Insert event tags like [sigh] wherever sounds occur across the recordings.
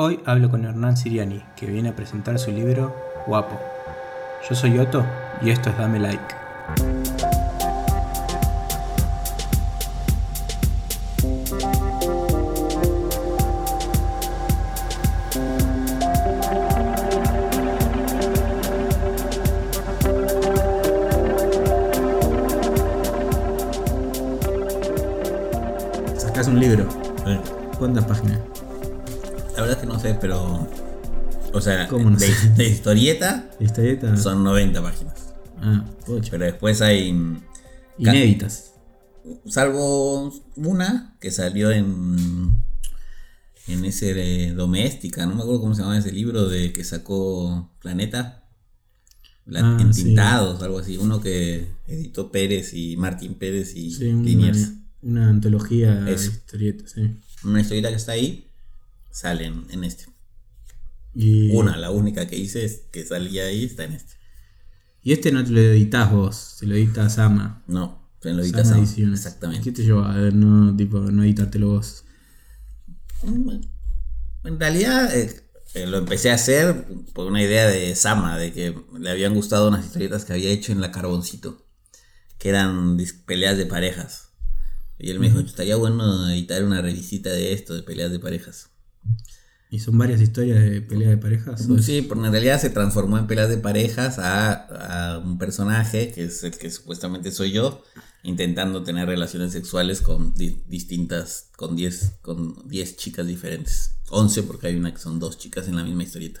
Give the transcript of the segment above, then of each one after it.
Hoy hablo con Hernán Siriani, que viene a presentar su libro Guapo. Yo soy Otto y esto es Dame Like. ¿Cómo no de, de historieta ¿Historieta? son 90 páginas. Ah. Pero después hay. Inéditas. Salvo una que salió en. En ese Doméstica, no me acuerdo cómo se llama ese libro de que sacó Planeta. La- Ah, entintados, algo así. Uno que editó Pérez y Martín Pérez y Sí, una, Liniers. una antología de sí. Una historieta que está ahí, salen en este. Y, Una, la única que hice es que salía ahí, está en este. y este no te lo editas vos, se lo edita Sama. No, en lo Sama editas ahora. Ediciones. Exactamente. ¿Qué te lleva a no, tipo, no editártelo vos? En realidad eh, eh, lo empecé a hacer por una idea de Sama, de que le habían gustado unas historietas que había hecho en la Carboncito, que eran peleas de parejas. Y él me dijo, estaría bueno editar una revisita de esto, de peleas de parejas. ¿Y son varias historias de pelea de parejas? ¿O es- Sí, porque en realidad se transformó en peleas de parejas a, a un personaje, que es el que supuestamente soy yo, intentando tener relaciones sexuales con di- distintas, con 10 con 10 chicas diferentes. 11 porque hay una que son dos chicas en la misma historieta.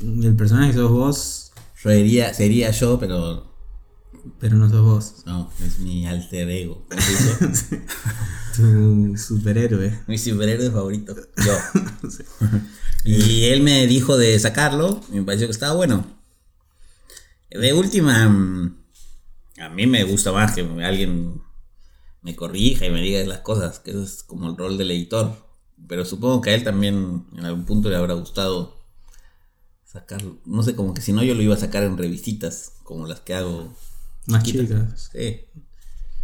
El personaje sos vos, Sería, sería yo, pero pero no sos vos. no, es mi alter ego. [laughs] ¿cómo se dice? Tu superhéroe. mi superhéroe favorito, yo. [laughs] Y él me dijo de sacarlo, y me pareció que estaba bueno. De última, mm, a mí me gusta más que alguien me corrija y me diga las cosas, que eso es como el rol del editor. Pero supongo que a él también en algún punto le habrá gustado sacarlo. No sé, como que si no yo lo iba a sacar en revistitas, como las que hago. Más chicas. Sí.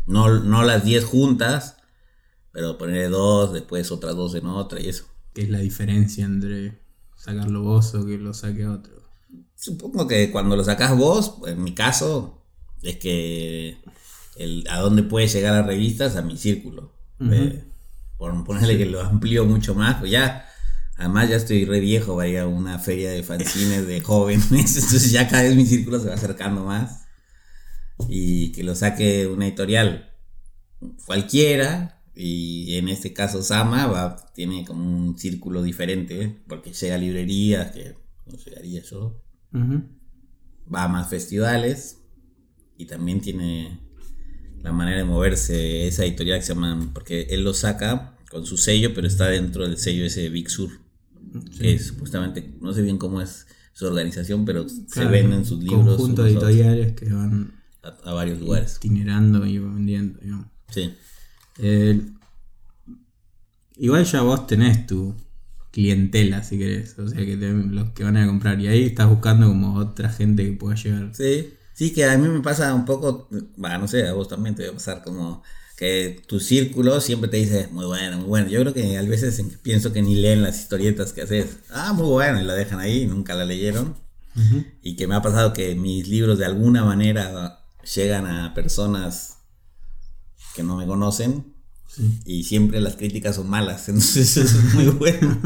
No, no las 10 juntas, pero poner dos, después otras dos en otra y eso. ¿Qué es la diferencia entre sacarlo vos o que lo saque otro? Supongo que cuando lo sacás vos, en mi caso, es que el, a dónde puede llegar las revistas, a mi círculo. Eh, por ponerle que lo amplío mucho más, pues ya, además ya estoy re viejo para ir a una feria de fanzines de jóvenes, [laughs] entonces ya cada vez mi círculo se va acercando más. Y que lo saque una editorial cualquiera, y en este caso Sama va, tiene como un círculo diferente, porque llega a librerías que no llegaría yo. Va a más festivales y también tiene la manera de moverse esa editorial que se llama, porque él lo saca con su sello, pero está dentro del sello ese de Big Sur, que es supuestamente, no sé bien cómo es su organización, pero se venden sus libros Conjunto de editoriales que van a, a varios lugares. itinerando y vendiendo, digamos. Sí. Eh, igual ya vos tenés tu clientela, si querés. O sea, que te- los que van a comprar. Y ahí estás buscando como otra gente que pueda llegar. Sí, sí, que a mí me pasa un poco, bah, no sé, a vos también te va a pasar como que tu círculo siempre te dice, muy bueno, muy bueno. Yo creo que a veces en- pienso que ni leen las historietas que haces. Ah, muy bueno, y la dejan ahí, nunca la leyeron. Y que me ha pasado que mis libros de alguna manera llegan a personas que no me conocen Sí. y siempre las críticas son malas, [laughs] entonces eso es muy bueno.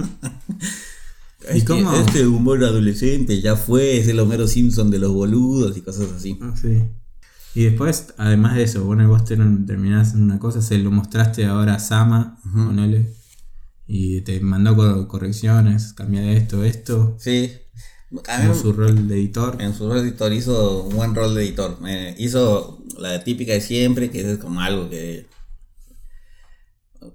¿Y Este- cómo? Este humor adolescente ya fue, es el Homero Simpson de los boludos y cosas así. Ah, sí. Y después, además de eso, bueno, vos terminás en una cosa, se lo mostraste ahora a Sama, ponele, y te mandó co- correcciones, cambia esto, esto, Sí. A mí, como su rol de editor. en su rol de editor hizo un buen rol de editor. Me hizo la típica de siempre, que es como algo que.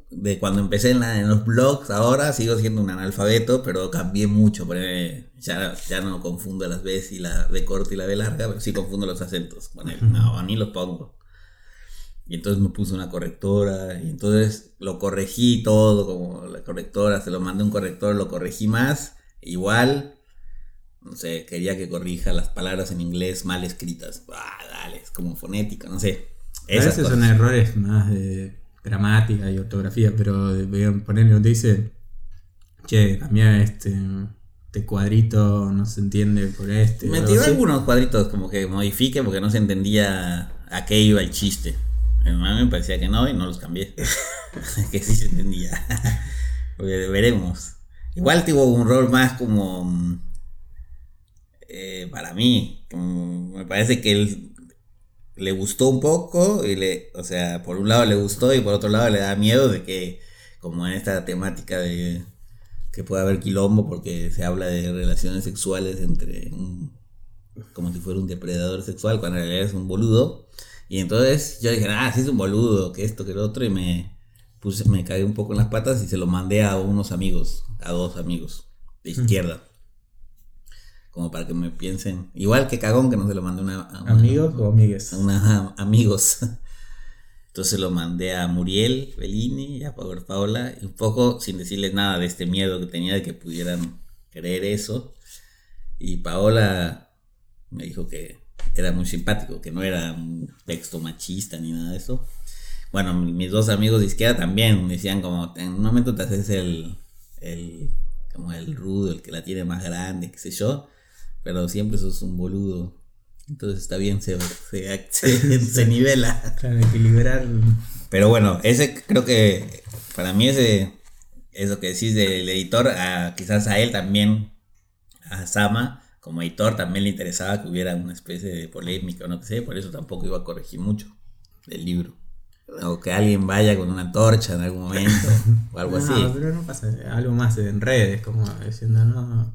De cuando empecé en, la- en los blogs, ahora sigo siendo un analfabeto, pero cambié mucho. ya, ya no confundo las B y la B corta y la B larga, pero sí confundo los acentos. ponele, no, ni los pongo. Y entonces me puse una correctora, y entonces lo corregí todo, como la correctora, se lo mandé a un corrector, lo corregí más, igual, no sé, quería que corrija las palabras en inglés mal escritas. Ah, dale, es como fonética, no sé. A Esas veces son errores más de gramática y ortografía, pero ponerle, te dice che, cambia este, este cuadrito, no se entiende por este. Me tiró algunos cuadritos como que modifique porque no se entendía a qué iba el chiste. A mí me parecía que no y no los cambié. [laughs] que sí se entendía. [laughs] Veremos. Igual tuvo un rol más como... eh, para mí, como me parece que él le gustó un poco y le, o sea, por un lado le gustó y por otro lado le da miedo de que como en esta temática de que puede haber quilombo porque se habla de relaciones sexuales entre un, como si fuera un depredador sexual cuando en realidad es un boludo. Y entonces yo dije ah sí es un boludo que esto que lo otro y me puse me cagué un poco en las patas y se lo mandé a unos amigos a dos amigos de izquierda como para que me piensen igual que cagón que no se lo mandé a una, a una- ¿Amigos o amigues? a una- [laughs] amigos. Entonces lo mandé a Muriel Bellini y a Paola, y un poco sin decirles nada de este miedo que tenía de que pudieran creer eso. Y Paola me dijo que era muy simpático, que no era un texto machista ni nada de eso. Bueno, mi- mis dos amigos de izquierda también me decían como, en un momento te haces el, el, como el rudo, el que la tiene más grande, qué sé yo, pero siempre sos un boludo. Entonces está bien, se, se, se, [laughs] se nivela. Claro, equilibrar. Pero bueno, ese creo que para mí ese, eso que decís del editor, a- quizás a él también, a Sama, como editor también le interesaba que hubiera una especie de polémica o no sé, por eso tampoco iba a corregir mucho del libro. O que alguien vaya con una antorcha en algún momento [laughs] o algo no, así. pero no pasa. Algo más en redes, como diciendo, no.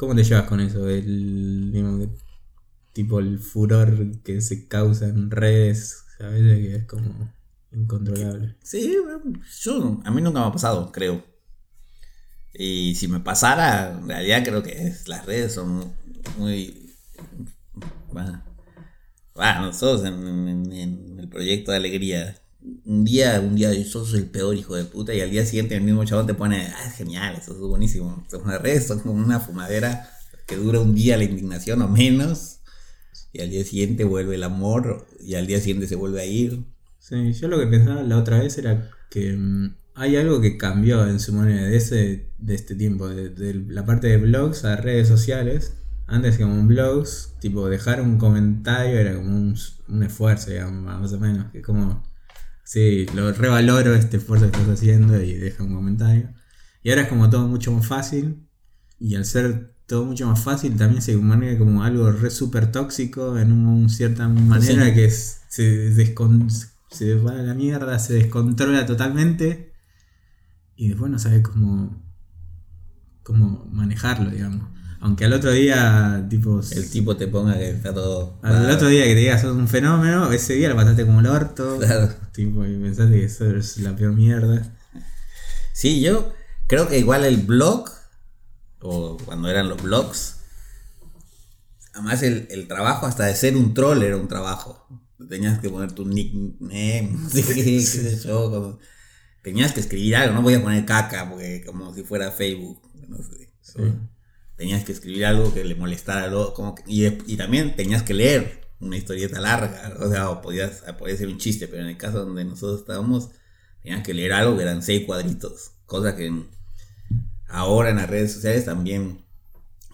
¿Cómo te llevas con eso? El, digamos, tipo el furor que se causa en redes, ¿sabes? Que es como incontrolable. Sí, yo, a mí nunca me ha pasado, creo. Y si me pasara, en realidad creo que las redes son muy... Bueno, bueno, nosotros en el proyecto de alegría, un día, un día sos el peor hijo de puta y al día siguiente el mismo chabón te pone, ah, es genial, eso es buenísimo. Son las redes son como una fumadera que dura un día la indignación o menos y al día siguiente vuelve el amor y al día siguiente se vuelve a ir. Sí, yo lo que pensaba la otra vez era que mm, hay algo que cambió en su manera de, ese, de este tiempo, de, la parte de blogs a redes sociales. Antes como en blogs, tipo dejar un comentario era como un, un esfuerzo, digamos, más o menos. Que como, sí, lo revaloro este esfuerzo que estás haciendo y deja un comentario. Y ahora es como todo mucho más fácil. Y al ser todo mucho más fácil, también se maneja como algo re súper tóxico en una cierta manera Sí. que es- se, descon- se va a la mierda, se descontrola totalmente. Y después no sabe cómo, cómo manejarlo, digamos. Aunque al otro día, tipo. El tipo te ponga que está todo... Al otro día que te digas sos un fenómeno, ese día lo pasaste como el orto. Claro. Tipo, y pensaste que eso es la peor mierda. Sí, yo creo que igual el blog, o cuando eran los blogs, además el, el trabajo hasta de ser un troll era un trabajo. Tenías que poner tu nickname, [laughs] qué, sé yo, como- tenías que escribir algo, no podías poner caca porque como si fuera Facebook, no sé. Sí. Tenías que escribir algo que le molestara otro, como que- y, y también tenías que leer una historieta larga, o sea, o podías, podía ser un chiste, pero en el caso donde nosotros estábamos, tenías que leer algo que eran seis cuadritos, cosa que en- ahora en las redes sociales también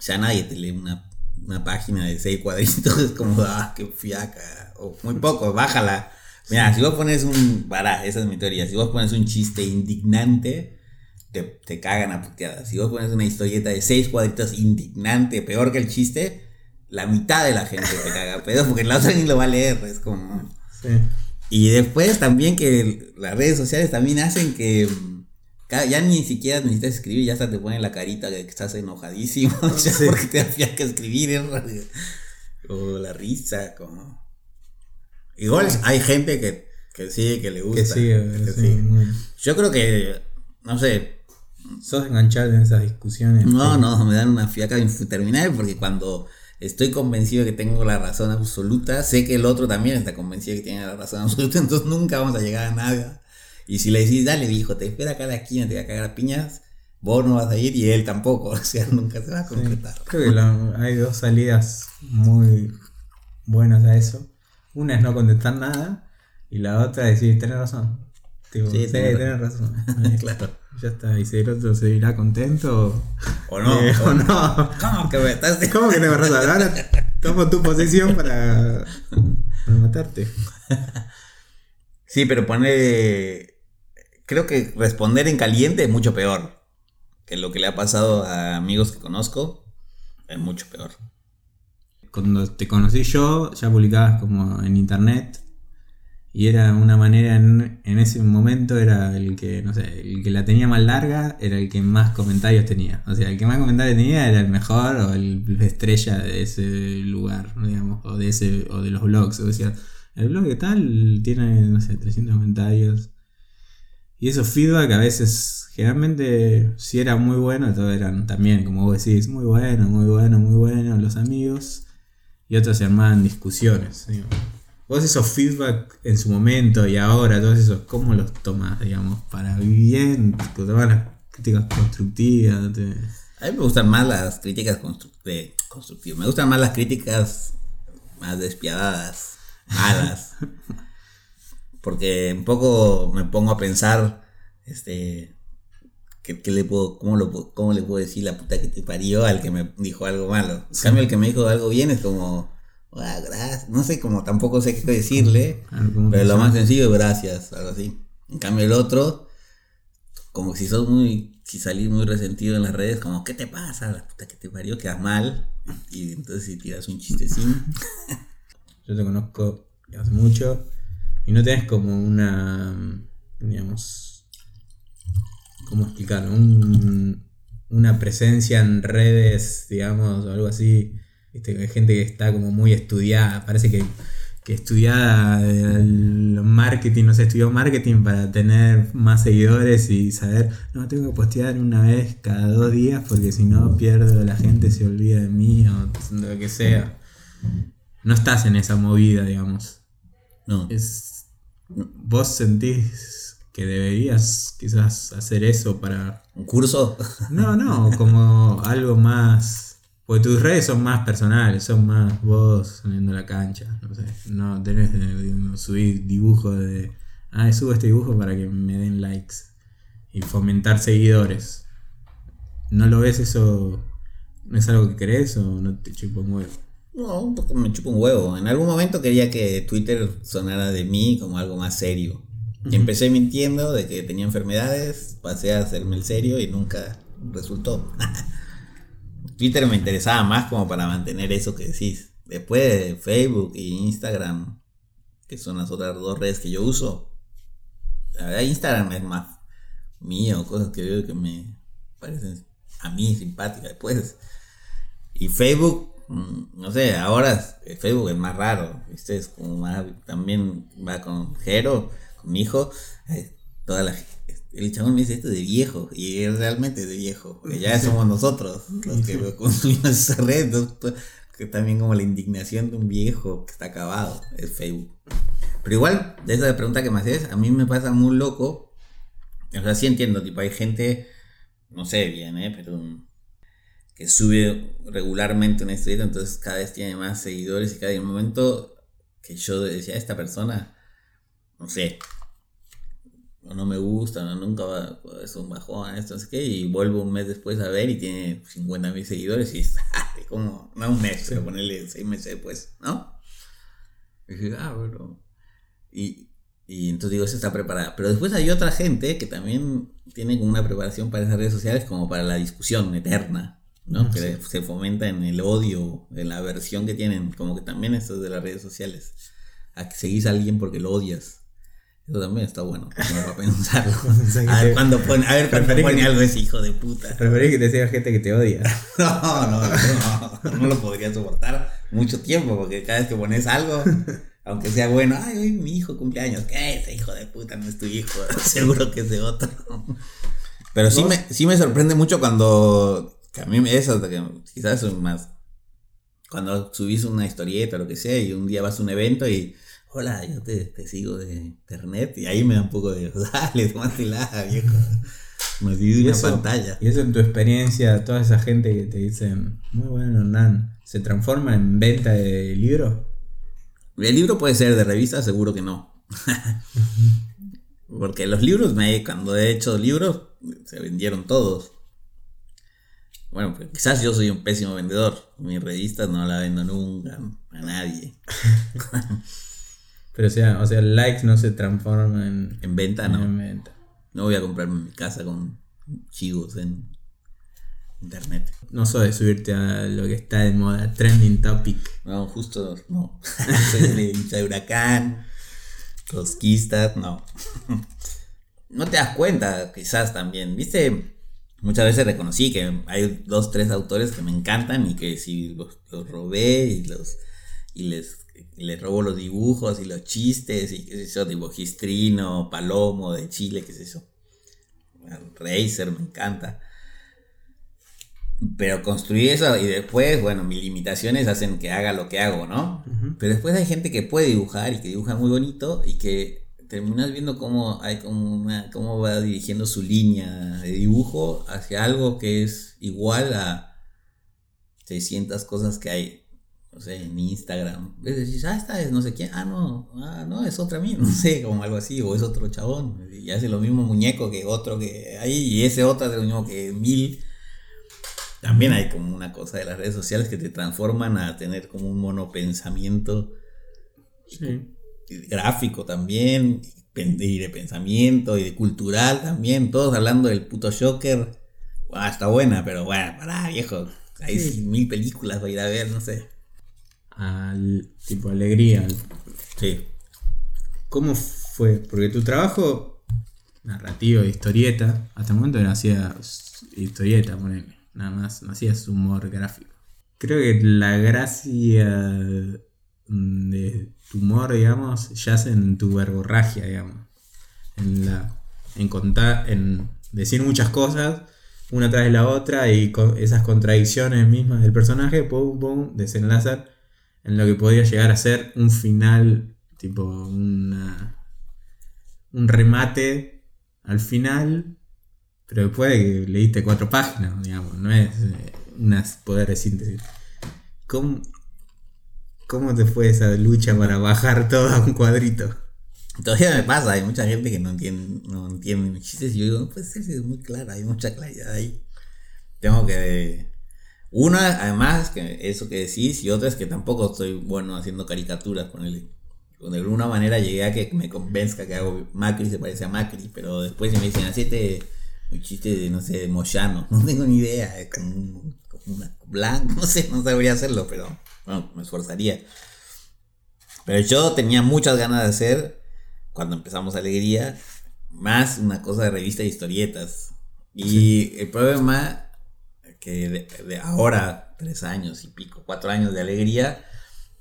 ya nadie te lee una, una página de seis cuadritos, [laughs] es como, ah, qué fiaca, o muy poco, bájala. Mira, si vos pones un, para, esa es mi teoría, si vos pones un chiste indignante, te, te cagan a puteadas. Si vos pones una historieta de seis cuadritos indignante, peor que el chiste, la mitad de la gente te caga a pedo porque la otra ni lo va a leer, es como... Sí. Y después también que las redes sociales también hacen que mm, ya ni siquiera necesitas escribir, ya hasta te ponen la carita de que estás enojadísimo, [laughs] ya Sí. porque te hacía que escribir, ¿eh? o la risa, como... Igual hay gente que, que sí, que le gusta. Que sigue, que muy- Yo creo que, no sé, Sos enganchado en esas discusiones. no, Sí. no, me dan una fiaca infterminable porque cuando estoy convencido de que tengo la razón absoluta, sé que el otro también está convencido de que tiene la razón absoluta, [laughs] entonces nunca vamos a llegar a nada. Y si le decís, dale, hijo, te espera acá a la esquina, te va a cagar a piñas, vos no vas a ir y él tampoco, [laughs] o sea, nunca se va a Sí. concretar. Creo que la- hay dos salidas muy buenas a eso. Una es no contestar nada y la otra es decir, tenés razón. Tipo, Sí, sí, tenés tenés razón. [laughs] claro. Ya está, y si el otro se irá contento o no. Eh, o, o no. ¿Cómo que me estás ¿Cómo que tengo razón? Ahora tomo tu posición para, para matarte. [laughs] Sí, pero poner. Creo que responder en caliente es mucho peor. Que lo que le ha pasado a amigos que conozco es mucho peor. Cuando te conocí yo, ya publicabas como en internet. Y era una manera, en, en ese momento era el que, no sé, el que la tenía más larga era el que más comentarios tenía. O sea, el que más comentarios tenía era el mejor o el la estrella de ese lugar, digamos, o de ese, o de los blogs. O decía, el blog de tal tiene, no sé, 300 comentarios. Y esos feedback a veces, generalmente, si era muy bueno, todos eran también, como vos decís, muy bueno, muy bueno, muy bueno, los amigos. Y otros se armaban discusiones. Digamos. Vos esos feedback en su momento y ahora, todos esos, ¿cómo los tomás, digamos? Para bien, tomás las críticas constructivas. Te... A mí me gustan más las críticas constru de, constructivas. Me gustan más las críticas más despiadadas, malas. [laughs] Porque un poco me pongo a pensar, este, ¿qué, qué le puedo, cómo, lo, ¿cómo le puedo decir la puta que te parió al que me dijo algo malo? En cambio, el que me dijo algo bien es como, "Ah, gracias. No sé, como tampoco sé qué decirle. Claro, ¿cómo Pero lo más sencillo es gracias, algo así. En cambio el otro, como si sos muy, si salís muy resentido en las redes, como, ¿qué te pasa? La puta que te parió, quedas mal. Y entonces si tiras un chistecín. [laughs] Yo te conozco hace mucho y no tenés como una, digamos, ¿cómo explicarlo? Un- una presencia en redes, digamos, o algo así. Viste, hay gente que está como muy estudiada, parece que, que estudiada el marketing, no sé, estudió marketing para tener más seguidores y saber, no, tengo que postear una vez cada dos días porque si no pierdo, la gente se olvida de mí o lo que sea no estás en esa movida, digamos. No. Es, vos sentís que deberías quizás hacer eso para... ¿Un curso? No, no, como algo más... Porque tus redes son más personales, son más vos saliendo a la cancha, no sé. No tenés subir dibujos de... Ah, subo este dibujo para que me den likes. Y fomentar seguidores. ¿No lo ves eso? ¿No es algo que querés o no te chupa un huevo? No, un poco me chupa un huevo. En algún momento quería que Twitter sonara de mí como algo más serio. Empecé mintiendo de que tenía enfermedades, pasé a hacerme el serio y nunca resultó. [laughs] Twitter me interesaba más como para mantener eso que decís. Después de Facebook e Instagram, que son las otras dos redes que yo uso, Instagram es más mío, cosas que veo que me parecen a mí simpáticas. Después y Facebook, mm, no sé, ahora eh, Facebook es más raro, ¿viste? Es como más, también va con Jero, con mi hijo, eh, toda la el chabón me dice esto de viejo, y es realmente de viejo, porque ya somos nosotros los que [laughs] consumimos esa red, pues, que también como la indignación de un viejo que está acabado, es Facebook. Pero igual, de esa pregunta que me haces, a mí me pasa muy loco, o sea, sí entiendo, tipo, hay gente, no sé bien, ¿eh? Pero que sube regularmente una historieta, entonces cada vez tiene más seguidores y cada momento que yo decía, esta persona, no sé, no me gusta, o nunca va, es un bajón, esto, no sé qué, y vuelvo un mes después a ver y tiene 50 mil seguidores y es [laughs] como, no un mes, pero ponerle seis meses después, ¿no? Y dije, ah, bueno. Y, y entonces digo, eso está preparada. Pero después hay otra gente que también tiene como una preparación para esas redes sociales como para la discusión eterna, ¿no? Que se fomenta en el odio, en la aversión que tienen, como que también esto es de las redes sociales. A que seguís a alguien porque lo odias. Eso también está bueno, como para pensarlo. [laughs] A ver cuando pone, a ver cuando pone algo ese hijo de puta. Preferís que te siga gente que te odia. [laughs] No, no, no, no lo podría soportar mucho tiempo porque cada vez que pones algo, aunque sea bueno, ay, hoy mi hijo cumpleaños, ¿qué? Ese hijo de puta no es tu hijo, [laughs] seguro que es de otro. Pero sí ¿Vos? me, sí me sorprende mucho cuando, que a mí me- eso, que quizás es más, cuando subís una historieta o lo que sea y un día vas a un evento y, hola, yo te, te sigo de internet y ahí me da un poco de, [laughs] dale, tómatela, viejo. Me di una eso- pantalla. Y eso en tu experiencia, toda esa gente que te dicen, muy bueno, Hernán, ¿se transforma en venta de libro? El libro puede ser de revista, seguro que no. [laughs] Porque los libros, me, cuando he hecho libros, se vendieron todos. Bueno, pues quizás yo soy un pésimo vendedor. Mi revista no la vendo nunca a nadie. [laughs] Pero o sea, o sea, likes no se transforman en, En venta, no. en venta. No voy a comprarme mi casa con chivos en internet. No sos de subirte a lo que está de moda, trending topic. No, justo no. [laughs] Soy de hincha de huracán, cosquista, no. No te das cuenta, quizás también. Viste, muchas veces reconocí que hay dos, tres autores que me encantan y que si los, los robé y los y les, y les robo los dibujos y los chistes y qué sé yo, tipo Gistrino, Palomo de Chile, qué sé yo. Razer me encanta. Pero construí eso y después, bueno, mis limitaciones hacen que haga lo que hago, ¿no? Pero después hay gente que puede dibujar y que dibuja muy bonito y que terminas viendo cómo hay como una, cómo va dirigiendo su línea de dibujo hacia algo que es igual a 600 cosas que hay, no sé, en Instagram. Ves, decís, ah, esta es no sé quién, ah, no, ah, no, es otra mía, [laughs] no sé, como algo así, o es otro chabón, y hace lo mismo muñeco que otro que hay, y ese otro hace lo mismo que mil. También hay como una cosa de las redes sociales que te transforman a tener como un monopensamiento Sí. gráfico también, y de pensamiento, y de cultural también, todos hablando del puto Joker. Ah, está buena, pero bueno, pará, viejo. Hay Sí. mil películas para ir a ver, no sé. Al tipo alegría. al- Sí. ¿Cómo fue? Porque tu trabajo narrativo, historieta, hasta el momento no hacías historieta, ponele. Nada más, no hacías humor gráfico. Creo que la gracia de tu humor, digamos, yace en tu verborragia, digamos. En la. en contar. en decir muchas cosas, una tras de la otra, y con esas contradicciones mismas del personaje, pum, pum, desenlazan en lo que podría llegar a ser un final, tipo una, un remate al final, pero después de que leíste cuatro páginas, digamos, no es eh, una poder de síntesis. ¿Cómo, ¿Cómo te fue esa lucha para bajar todo a un cuadrito? Todavía me pasa, hay mucha gente que no entiende, no entiende mis chistes y yo digo, no puede ser, es muy clara, hay mucha claridad ahí. Tengo que... Una, además, que eso que decís, y otra es que tampoco estoy bueno haciendo caricaturas con él. De alguna manera llegué a que me convenzca que hago Macri se parece a Macri, pero después me dicen, hacete un chiste de, no sé, de Moyano, [laughs] no tengo ni idea, es como, un- como una blanco, no sé, no sabría hacerlo, pero bueno, me esforzaría. Pero yo tenía muchas ganas de hacer, cuando empezamos Alegría, más una cosa de revista de historietas. Y el problema que de, de ahora, tres años y pico, cuatro años de Alegría,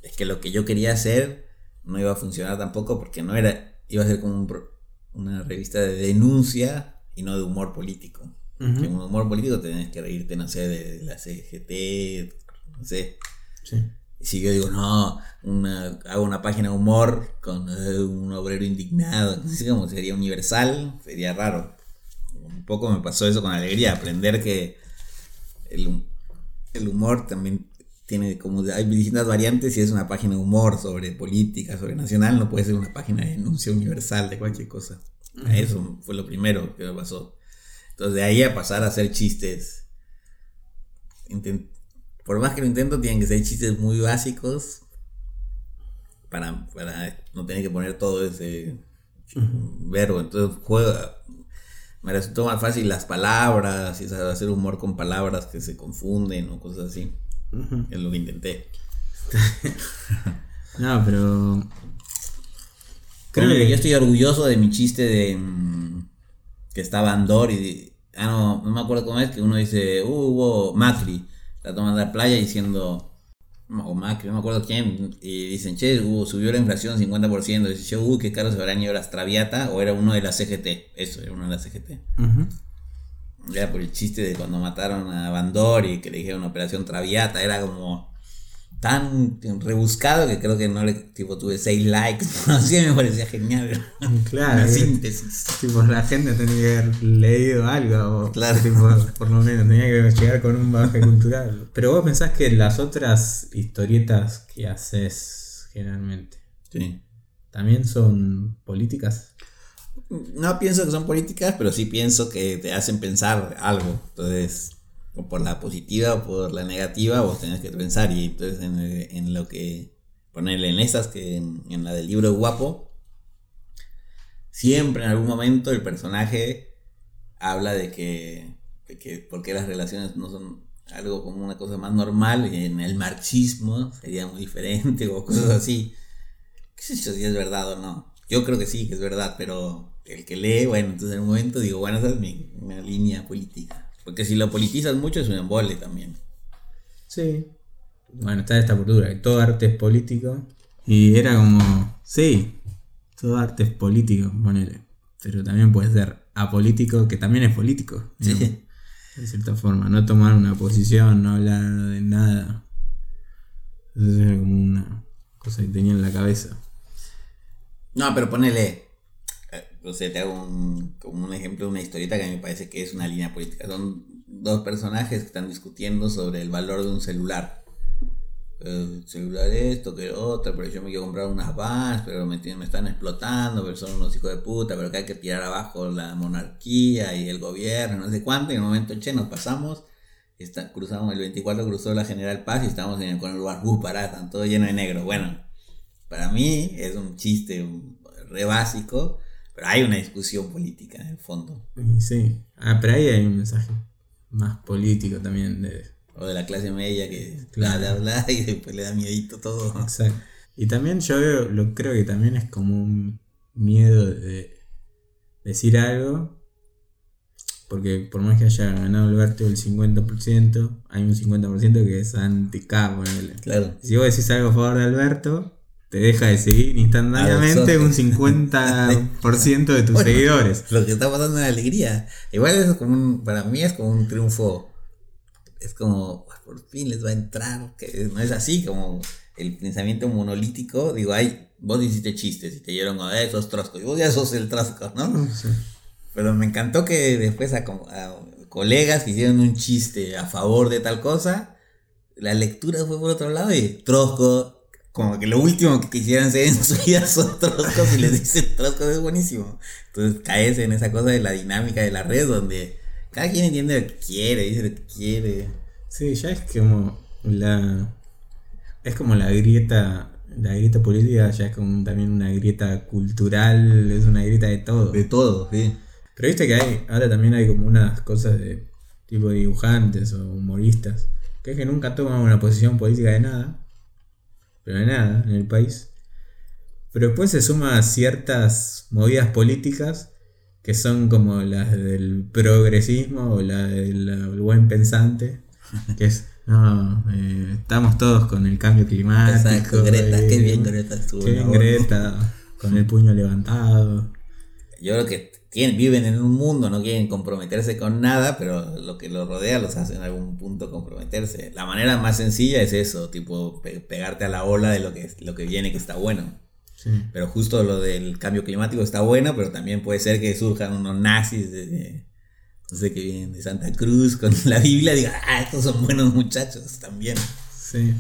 es que lo que yo quería hacer no iba a funcionar tampoco porque no era, iba a ser como un una revista de denuncia y no de humor político. Ujú. Que un humor político tenés que reírte, no sé, de la CGT, no sé, Sí. y si yo digo, no, una, hago una página de humor con eh, un obrero indignado, no sé cómo sería universal, sería raro. Un poco me pasó eso con alegría, aprender que el, el humor también tiene como, hay distintas variantes y es una página de humor sobre política, sobre nacional, no puede ser una página de denuncia universal de cualquier cosa. Eso fue lo primero que me pasó. Entonces de ahí a pasar a hacer chistes. inten- por más que lo intento, tienen que ser chistes muy básicos para, para no tener que poner todo ese verbo. Entonces juega. Me resultó más fácil las palabras y saber hacer humor con palabras que se confunden o cosas así. Ujú. Es lo que intenté. [laughs] No, pero. Creo que yo estoy orgulloso de mi chiste de mm, que estaba Andor y de- ah no, no me acuerdo cómo es que uno dice, uh, hubo Macri, está tomando la playa diciendo o Macri, no me acuerdo quién, y dicen, che, uh, subió la inflación 50%, dice yo, uh, qué caro se habrán ido las Traviata, o era uno de la CGT, eso, era uno de la CGT. Era por el chiste de cuando mataron a Bandor y que le dijeron Operación Traviata, era como tan rebuscado que creo que no le, tipo, tuve 6 likes, [laughs] así me parecía genial. Claro, Una es- síntesis. Tipo, la gente tenía que haber leído algo, o, Claro. tipo, por lo menos tenía que llegar con un bagaje cultural. Pero vos pensás que las otras historietas que haces generalmente Sí. también son políticas. No pienso que son políticas, pero sí pienso que te hacen pensar algo. Entonces, o por la positiva o por la negativa, vos tenés que pensar. Y entonces en, lo que ponerle en esas, que en, la del libro guapo, siempre en algún momento el personaje habla de que, de que por qué las relaciones no son algo como una cosa más normal en el marxismo sería muy diferente o cosas así. ¿Qué sé yo si es verdad o no? Yo creo que sí, que es verdad, pero el que lee, bueno, entonces en un momento digo, bueno, esa es mi, línea política. Porque si lo politizas mucho es un embole también. Sí. Bueno, está esta postura, todo arte es político. Y era como, sí, todo arte es político, ponele. Pero también puede ser apolítico, que también es político. Sí. De cierta forma, no tomar una posición, no hablar de nada. Eso era como una cosa que tenía en la cabeza. No, pero ponele. O sea, te hago un, como un ejemplo de una historieta que a mí me parece que es una línea política. Son dos personajes que están discutiendo sobre el valor de un celular. El celular esto, que otro, pero yo me quiero comprar unas vans, pero me, están explotando, pero son unos hijos de puta, pero que hay que tirar abajo la monarquía y el gobierno, no sé cuánto, y en un momento, che, nos pasamos, cruzamos el 24, cruzó la General Paz y estamos en el, con el barbú parado, están todo lleno de negro. Bueno, para mí es un chiste re básico, pero hay una discusión política en el fondo. Sí, ah, pero ahí hay un mensaje más político también de... O de la clase media que claro. habla [laughs] y después le da miedito todo. Exacto. Y también yo veo, lo creo que también es como un miedo de decir algo, porque por más que haya ganado Alberto el 50%, hay un 50% que es anti-K, Claro. Si vos decís algo a favor de Alberto, te deja de seguir instantáneamente un 50% de tus seguidores. Lo que está pasando es alegría. Igual eso es como un, para mí es como un triunfo. Es como, por fin les va a entrar. Que no es así como el pensamiento monolítico. Digo, ay, vos hiciste chistes y te dieron a esos troscos. Y vos ya sos el trosco, ¿no? Pero me encantó que después a, a colegas que hicieron un chiste a favor de tal cosa, la lectura fue por otro lado y trosco, como que lo último que quisieran ser en [laughs] su vida son troscos y les dicen troscos es buenísimo. Entonces caes en esa cosa de la dinámica de la red donde cada quien entiende lo que quiere, dice lo que quiere. Sí, ya es como la. Es como la grieta. La grieta política ya es como también una grieta cultural, es una grieta de todo. De todo, sí. Pero viste que hay, ahora también hay como unas cosas de tipo dibujantes o humoristas, que es que nunca toman una posición política de nada pero nada en el país. Pero después se suma a ciertas movidas políticas que son como las del progresismo o la del buen pensante, que es, no, eh, estamos todos con el cambio climático. Exacto, Greta, qué bien Greta estuvo. Qué bien Greta, con el puño levantado. Yo creo que viven en un mundo, no quieren comprometerse con nada, pero lo que los rodea los hace en algún punto comprometerse. La manera más sencilla es eso, tipo pegarte a la ola de lo que, lo que viene que está bueno. Pero justo lo del cambio climático está bueno, pero también puede ser que surjan unos nazis de, no sé qué vienen de Santa Cruz con [laughs] la Biblia y digan, ah, estos son buenos muchachos también. Sí.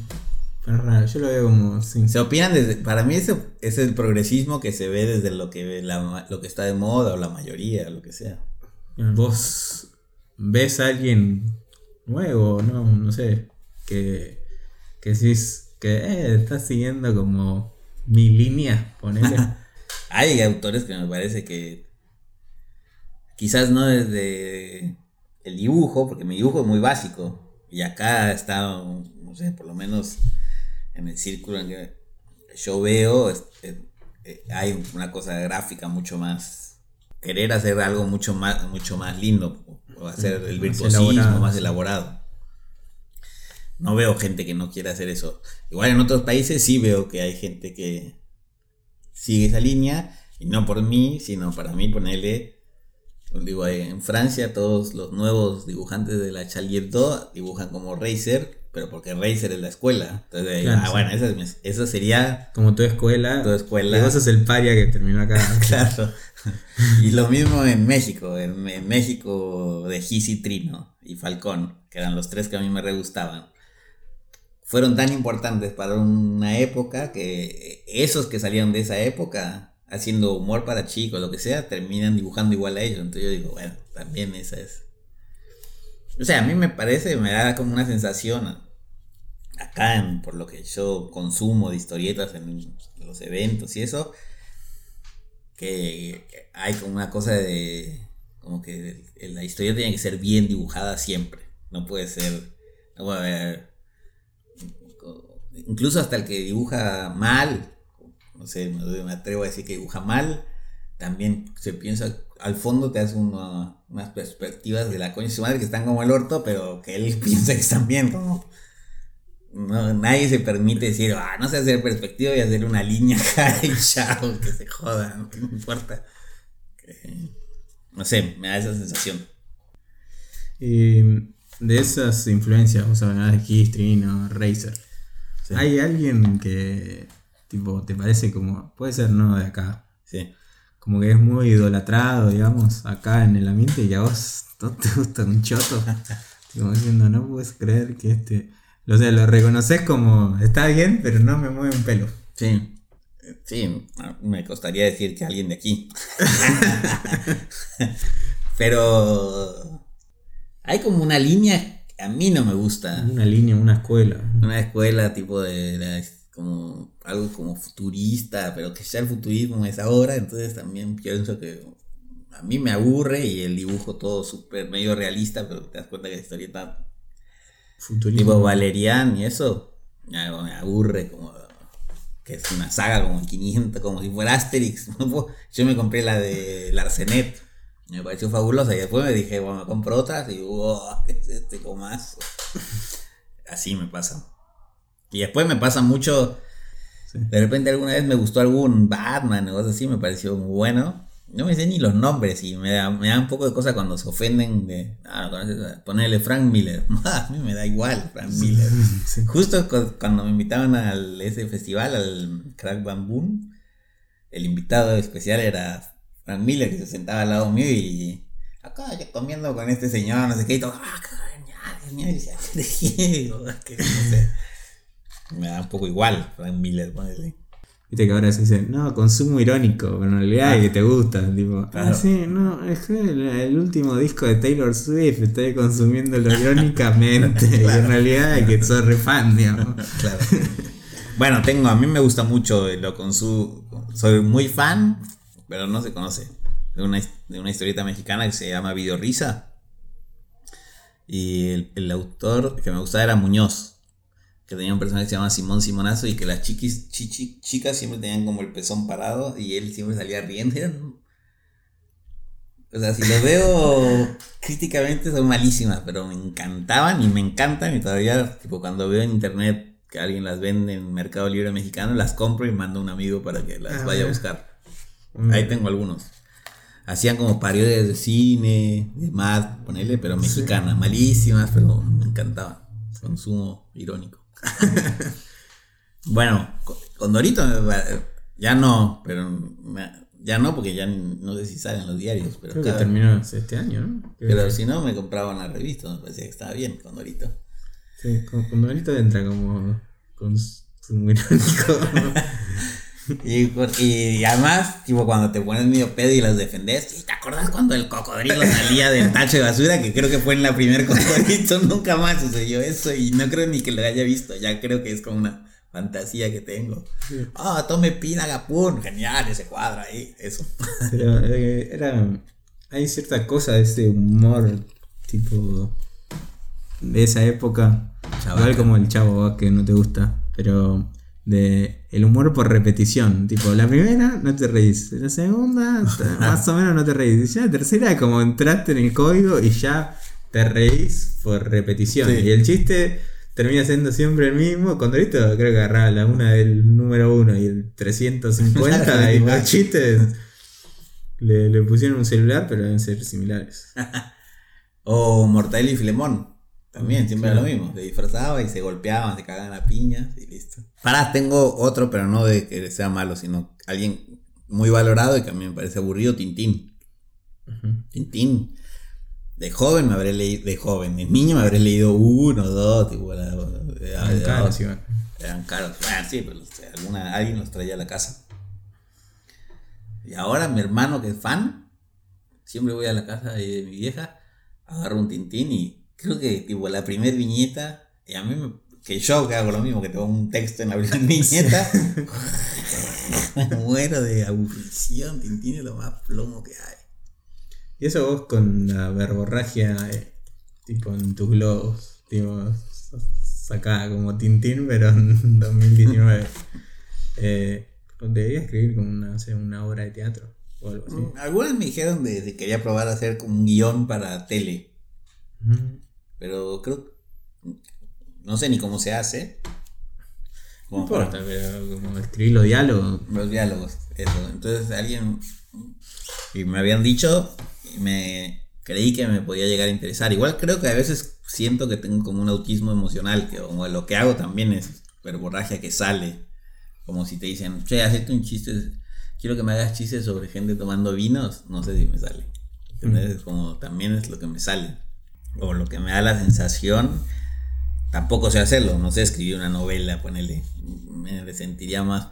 Es raro, yo lo veo como. Se opinan desde. Para mí, ese es el progresismo que se ve desde lo que, lo que está de moda o la mayoría, lo que sea. Vos ves a alguien nuevo, ¿no? No sé. Que. Que decís que eh, estás siguiendo como mi línea, ponele. [laughs] Hay autores que me parece que. Quizás no desde el dibujo, porque mi dibujo es muy básico. Y acá está, no sé, por lo menos en el círculo en que yo veo, eh, hay una cosa gráfica mucho más. Querer hacer algo mucho más, mucho más lindo, o hacer el virtuosismo más elaborado. No veo gente que no quiera hacer eso. Igual en otros países sí veo que hay gente que sigue esa línea, y no por mí, sino para mí ponerle. Digo, en Francia todos los nuevos dibujantes de la Charlie Hebdo dibujan como Racer pero porque Razer es la escuela. Entonces, ah, bueno, eso, sería. Como tu escuela. Tu escuela. Y vos sos el paria que terminó acá. [laughs] claro. y lo mismo en México. En, México de Gis Trino y Falcón, que eran los tres que a mí me re gustaban. Fueron tan importantes para una época que esos que salieron de esa época haciendo humor para chicos, lo que sea, terminan dibujando igual a ellos. Entonces yo digo, bueno, también esa es. O sea, a mí me parece, me da como una sensación acá, por lo que yo consumo de historietas en los eventos y eso, que hay como una cosa de, como que la historia tiene que ser bien dibujada siempre, no puede ser, no puede haber, incluso hasta el que dibuja mal, no sé, me atrevo a decir que dibuja mal, también se piensa, al fondo te hace unas perspectivas de la coña de su madre que están como el orto, pero que él [laughs] piensa que están bien, como... No, nadie se permite decir, ah, no sé hacer perspectiva y hacer una línea acá [laughs] y chao, que se joda, no me importa. No sé, me da esa sensación. Y de esas influencias, vamos a hablar de History, o Razer. ¿Hay alguien que tipo te parece como, puede ser no de acá? Sí. Como que es muy idolatrado, digamos, acá en el ambiente y a vos [laughs] no te gusta un choto. [laughs] Como diciendo, no puedes creer que este o sea, lo reconoces como está bien, pero no me mueve un pelo. Sí. Sí, me costaría decir que alguien de aquí. [laughs] pero hay como una línea que a mí no me gusta. Una línea, una escuela. Una escuela tipo de, como algo como futurista, pero que ya el futurismo es ahora, entonces también pienso que a mí me aburre y el dibujo todo súper medio realista, pero te das cuenta que la historieta Tipo Valerian y eso. Me aburre como que es una saga como 500, como si fuera Asterix. [laughs] Yo me compré la de Larsenet. Me pareció fabulosa y después me dije, bueno, me compro otras y wow, ¿qué es este comazo? [laughs] Así me pasa. Y después me pasa mucho, de repente alguna vez me gustó algún Batman o algo así, me pareció muy bueno. No me sé ni los nombres y me da, me da un poco de cosa cuando se ofenden de. Ah, no ponerle Frank Miller. [laughs] a mí me da igual, Frank Miller. Justo cuando me invitaban a ese festival, al Crack Bamboo, el invitado especial era Frank Miller, que se sentaba al lado mío y. Acá yo comiendo con este señor, no sé qué, y todo. Ah, genial, [laughs] genial. no sé. Me da un poco igual, Frank Miller, ponele. Viste que ahora se dice, no, consumo irónico, pero en realidad es que te gusta. Tipo, ah, sí, no, es que el, último disco de Taylor Swift estoy consumiéndolo irónicamente. [laughs] Y en realidad es que soy re fan, digamos. [laughs] claro. Bueno, tengo, a mí me gusta mucho, lo consumo, soy muy fan, pero no se conoce. De una, de una historieta mexicana que se llama Video Risa. Y el, el autor que me gustaba era Muñoz que tenía un personaje que se llama Simón Simonazo y que las chiquis, chicas siempre tenían como el pezón parado y él siempre salía riendo. O sea, si lo veo [laughs] críticamente son malísimas, pero me encantaban y me encantan y todavía, tipo, cuando veo en internet que alguien las vende en Mercado Libre Mexicano, las compro y mando a un amigo para que las ah, vaya a buscar. Ahí tengo algunos. Hacían como parodias de cine, de mad, ponele, pero mexicana, malísimas, pero me encantaban. Consumo irónico. [laughs] bueno, con Dorito ya no, pero ya no, porque ya no sé si salen los diarios. Pero Creo que terminó este año, ¿no? Pero si no, me compraban la revista, me parecía que estaba bien con Dorito. Sí, con, Dorito entra como con su [laughs] irónico. Y, y, además, tipo, cuando te pones medio pedo y las defendes, ¿te acordás cuando el cocodrilo salía del tacho de basura? Que creo que fue en la primer cocodrilo, [laughs] nunca más sucedió eso y no creo ni que lo haya visto, ya creo que es como una fantasía que tengo. Ah, tome pina Gapun, genial ese cuadro ahí, eso. [laughs] Pero eh, era, hay cierta cosa de ese humor, tipo, de esa época, igual como el chavo que no te gusta, pero de el humor por repetición. Tipo, la primera no te reís, la segunda [laughs] más o menos no te reís. Y la tercera como entraste en el código y ya te reís por repetición. Y el chiste termina siendo siempre el mismo. Con Dorito creo que agarraba la una del número uno y el 350 [laughs] y los [laughs] chistes le, le pusieron un celular, pero deben ser similares. o Mortal y Filemón. También, siempre era lo mismo. Se disfrazaba y se golpeaban, se cagaban a piñas y listo. Pará, tengo otro, pero no de que sea malo, sino alguien muy valorado y que a mí me parece aburrido, Tintín. Tintín. De joven me habré leído, de joven, de niño me habré leído uno, dos, tipo, eran caros, Eran caros, sí, pero alguna, alguien los traía a la casa. Y ahora mi hermano que es fan, siempre voy a la casa de mi vieja, agarro un tintín y creo que tipo la primer viñeta, y a mí me, que yo que hago lo mismo, que tengo un texto en la primera [laughs] viñeta, [laughs] me muero de aburrición, tintín es lo más plomo que hay. Y eso vos con la verborragia, eh, tipo en tus globos, tipo sacada como Tintín, pero en [laughs] 2019. eh, debería escribir como una, no sé, una obra de teatro o algo así. Mm, Algunas me dijeron de, de quería probar a hacer como un guion para tele, Mm. Pero creo, no sé ni cómo se hace. No Como importa, para- pero como escribir los diálogos. los diálogos, eso. Entonces alguien y me habían dicho y me creí que me podía llegar a interesar. Igual creo que a veces siento que tengo como un autismo emocional, que como lo que hago también es verborragia que sale. Como si te dicen, che, hacete un chiste, quiero que me hagas chistes sobre gente tomando vinos, no sé si me sale. ¿Entendés? Como también es lo que me sale. O lo que me da la sensación, tampoco sé hacerlo, no sé escribir una novela, ponerle, me sentiría más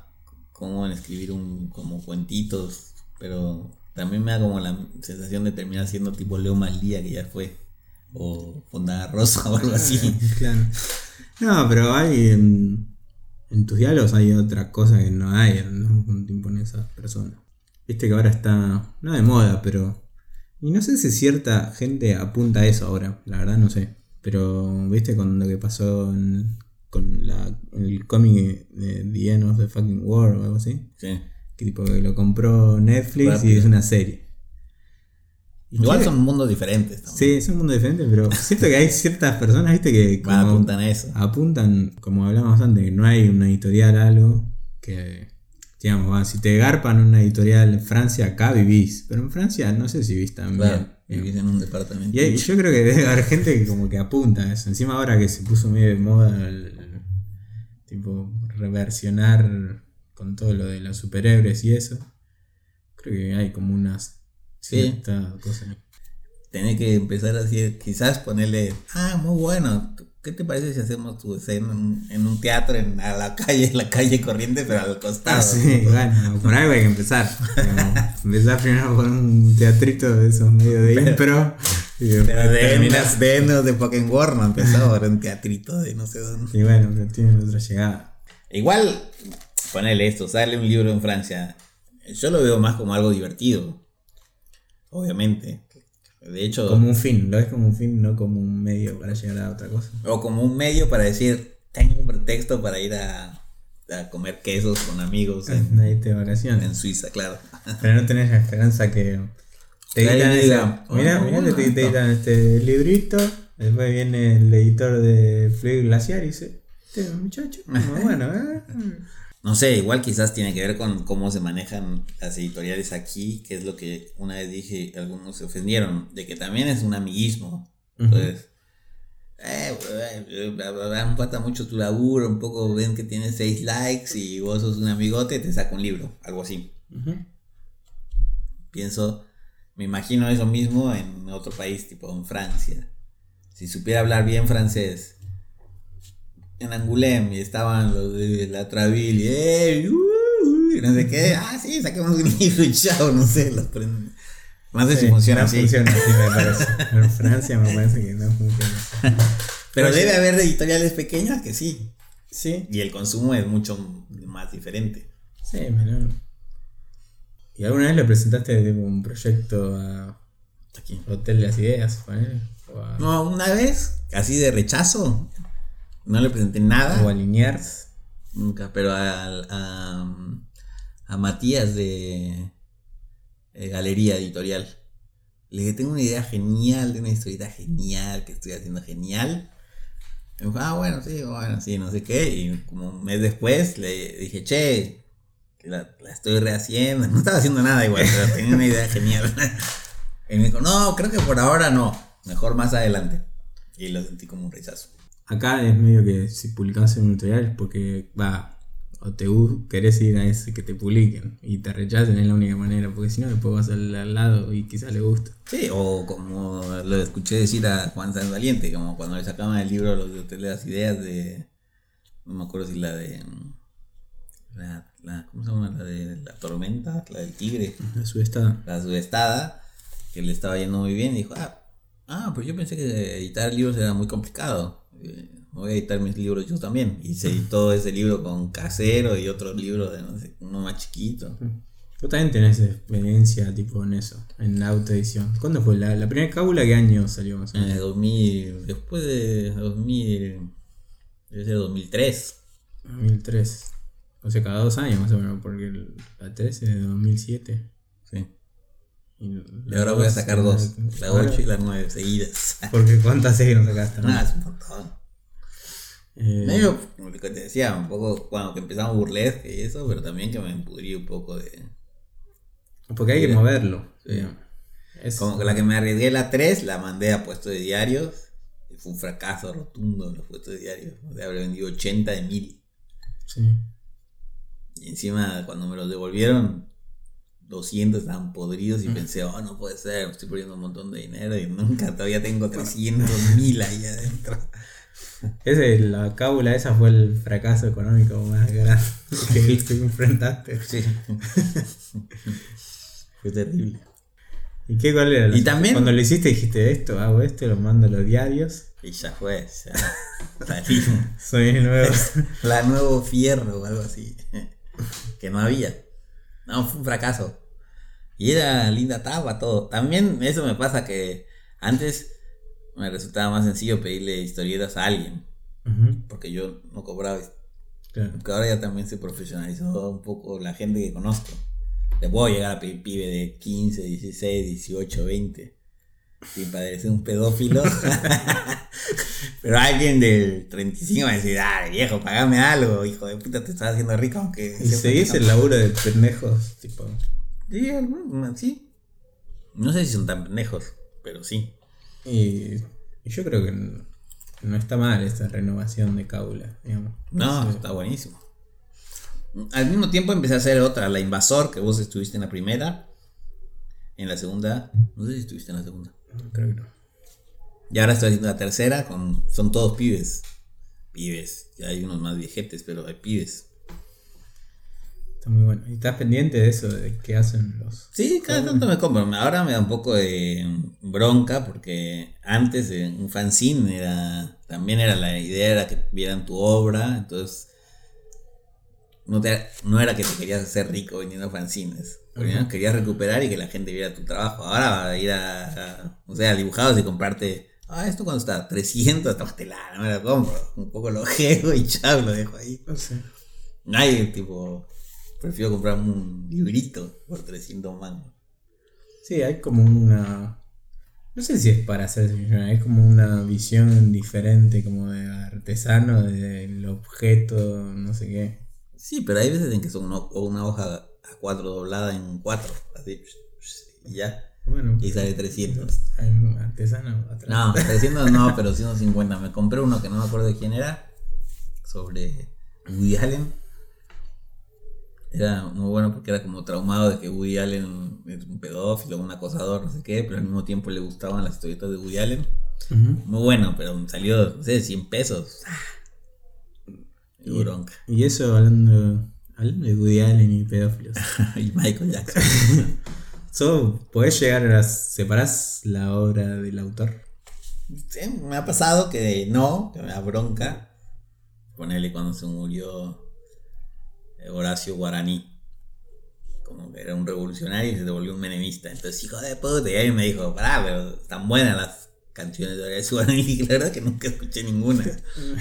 como en escribir un como cuentitos, pero también me da como la sensación de terminar siendo tipo Leo Maldía que ya fue o Fonda Rosa o algo así. Claro. No, pero hay en, en tus diálogos hay otra cosa que no hay en en esas personas. Viste que ahora está, no de moda, pero... Y no sé si cierta gente apunta a eso ahora, la verdad no sé. Pero, viste con lo que pasó en- con la, el cómic de The End of the Fucking World o algo así. Sí. Que tipo que lo compró Netflix y es una serie. Igual son mundos diferentes. también. Sí, es un mundo diferente, pero siento que hay ciertas personas, viste, que como apuntan a eso. apuntan, como hablamos antes, que no hay una editorial algo que, digamos, va, si te garpan una editorial en Francia, acá vivís, pero en Francia no sé si vivís tan Claro, bien. vivís en un departamento. Y hay- yo creo que debe haber gente que como que apunta a eso. Encima ahora que se puso medio de moda el, el- tipo reversionar con todo lo de los superhéroes y eso, creo que hay como unas Sí. cierta cosa. Tenés que empezar así, quizás ponerle, ah, muy bueno, ¿qué te parece si hacemos tu escena en, un teatro en, a la calle, en la calle corriente, pero al costado? Ah, sí, bueno, por algo hay que empezar. Empezar primero con un teatrito de esos medio de Pero- impro. Después Pero de Enos, [laughs] de de Pokémon no empezó ahora un teatrito de no sé dónde. Y bueno, pero tiene otra llegada. Igual, ponele esto, sale un libro en Francia. Yo lo veo más como algo divertido. Obviamente. De hecho, Como un fin, lo ves como un fin, no como un medio para llegar a otra cosa. o como un medio para decir, tengo un pretexto para ir a, a comer quesos con amigos en, te vacaciones. en Suiza, claro. [laughs] Pero no tenés la esperanza que te editan esa- Mirá, "Oh, mirá bueno, que te, te esto". editan este librito. Después viene el editor de Fluid Glaciar y dice: Este muchacho, [laughs] muy bueno, ¿eh? No sé, igual quizás tiene que ver con cómo se manejan las editoriales aquí, que es lo que una vez dije, algunos se ofendieron, de que también es un amiguismo. Entonces, eh, eh, eh, pata mucho tu laburo, un poco ven que tienes seis likes y vos sos un amigote, te saca un libro, algo así. Pienso, me imagino eso mismo en otro país, tipo en Francia. Si supiera hablar bien francés, en Angoulême y estaban los de la Traville y, "Eh, uh, uh", y no sé qué, ah, sí, saquemos un libro y chao, no sé, los prenden. No sé si funciona no así. funciona así, me parece. [laughs] En Francia me parece que no funciona así. Pero Oye. debe haber editoriales pequeñas que sí. Sí, Y el consumo es mucho más diferente. sí, menor. ¿Y alguna vez le presentaste tipo, un proyecto a Aquí. Hotel de las Ideas? a, No, una vez, así de rechazo, no le presenté nada. o a Liniers? Nunca, pero al- a, a Matías de Galería Editorial. Le dije, tengo una idea genial, de una historieta genial, que estoy haciendo genial. Me dijo, ah, bueno, sí, bueno, sí, no sé qué. Y como un mes después le dije, che, la, la estoy rehaciendo. [laughs] No estaba haciendo nada igual, pero tenía una idea genial. [laughs] Y me dijo, no, creo que por ahora no. Mejor más adelante. Y lo sentí como un rechazo. Acá es medio que si publicás en un editorial es porque va, o te querés ir a ese que te publiquen y te rechacen es la única manera, porque si no después vas al, al lado y quizás le gusta. Sí, o como lo escuché decir a Juan San Valiente, como cuando le sacaban el libro Los de las Ideas de. No me acuerdo si la de. La, la, ¿cómo se llama? La de la tormenta, la del tigre, La subestada. la subestada, que le estaba yendo muy bien y dijo, ah, ah, pues yo pensé que editar libros era muy complicado. Eh, Voy a editar mis libros yo también. Y se editó [laughs] ese libro con casero y otros libros de no sé, uno más chiquito. Tú también tenés experiencia tipo en eso, en la autoedición. ¿Cuándo fue? ¿La, la primera cábula qué año salió más o En menos? el 2000, después de 2000, debe ser 2003. 2003. O sea, cada dos años más o menos, porque el- la 13 es de 2007. Y, ahora voy a sacar dos, la 8 y la 9 seguidas. [laughs] Porque ¿cuántas series nos sacaste? no? Nada, es un montón. Eh, Medio, como te decía, un poco, bueno, que empezamos burlesque y eso, pero también que me empudrí un poco de... porque hay que moverlo. Sí. digamos. Es- Como que la que me arriesgué la 3, la mandé a puestos de diarios. Y fue un fracaso rotundo en los puestos de diarios. O sea, habré vendido 80 de 1000. Sí. Y encima, cuando me los devolvieron, 200 estaban podridos y pensé, oh, no puede ser, estoy perdiendo un montón de dinero y nunca, todavía tengo 300 mil ahí adentro. [laughs] Ese, la cábula esa fue el fracaso económico más grande [laughs] que te enfrentaste. Sí. [laughs] Fue terrible. ¿Y qué cuál era? Y también- Cuando lo hiciste dijiste esto, hago esto, lo mando a los diarios. Y ya fue, ya. Soy el nuevo. La nuevo fierro o algo así. Que no había. No, fue un fracaso. Y era linda tapa, todo. También eso me pasa que antes me resultaba más sencillo pedirle historietas a alguien. Ujú, Porque yo no cobraba. claro. Porque ahora ya también se profesionalizó un poco la gente que conozco. Le puedo llegar a pedir pibe de 15, 16, 18, 20. Sin parecer un pedófilo. [laughs] Pero alguien del 35 va a decir, dale viejo, pagame algo, hijo de puta, te estás haciendo rico aunque... Y seguís el laburo de pendejos, tipo. Sí, algunos, sí. No sé si son tan pendejos, pero sí. Y, yo creo que no está mal esta renovación de digamos. No, está buenísimo. Al mismo tiempo empecé a hacer otra, La Invasor, que vos estuviste en la primera. En la segunda, no sé si estuviste en la segunda. Creo que no. Y ahora estoy haciendo la tercera, con son todos pibes. Pibes, ya hay unos más viejetes, pero hay pibes. Está muy bueno. ¿Y estás pendiente de eso, de qué hacen los. Sí, cada tanto me compro. Ahora me da un poco de bronca porque antes eh, un fanzine era también era la idea era que vieran tu obra, entonces no, te- no era que te querías hacer rico vendiendo fanzines. Querías recuperar y que la gente viera tu trabajo. Ahora va a ir a, a- o sea, a dibujados y comprarte, ah, esto cuando está 300, tómatela, no me lo compro. Un poco lo [laughs] ojeo y chao, lo dejo ahí. No sé. Nadie, tipo, prefiero comprarme un librito por 300 mangos. Sí, hay como una. No sé si es para hacerse millonario, es como una visión diferente, como de artesano, del objeto, no sé qué. Sí, pero hay veces en que son una hoja A4 doblada en 4, así, y ya, Bueno, y sale 300. hay un artesano atrás. No, 300 no, pero 150. Me compré uno que no me acuerdo de quién era, sobre Woody Allen. Era muy bueno porque era como traumado de que Woody Allen es un pedófilo, un acosador, no sé qué, pero al mismo tiempo le gustaban las historietas de Woody Allen. Muy bueno, pero salió, no sé, 100 pesos. Y Y- bronca. Y eso hablando, hablando de Woody Allen y pedófilos. [laughs] y Michael Jackson. [laughs] So, ¿Podés llegar a separás la obra del autor? Sí, me ha pasado que no, que me da bronca. Ponerle cuando se murió Horacio Guaraní. Como que era un revolucionario y se volvió un menemista. Entonces, hijo de puta. Y alguien me dijo, pará, pero están buenas las canciones de Horacio Guaraní. [laughs] Y la verdad que nunca escuché ninguna.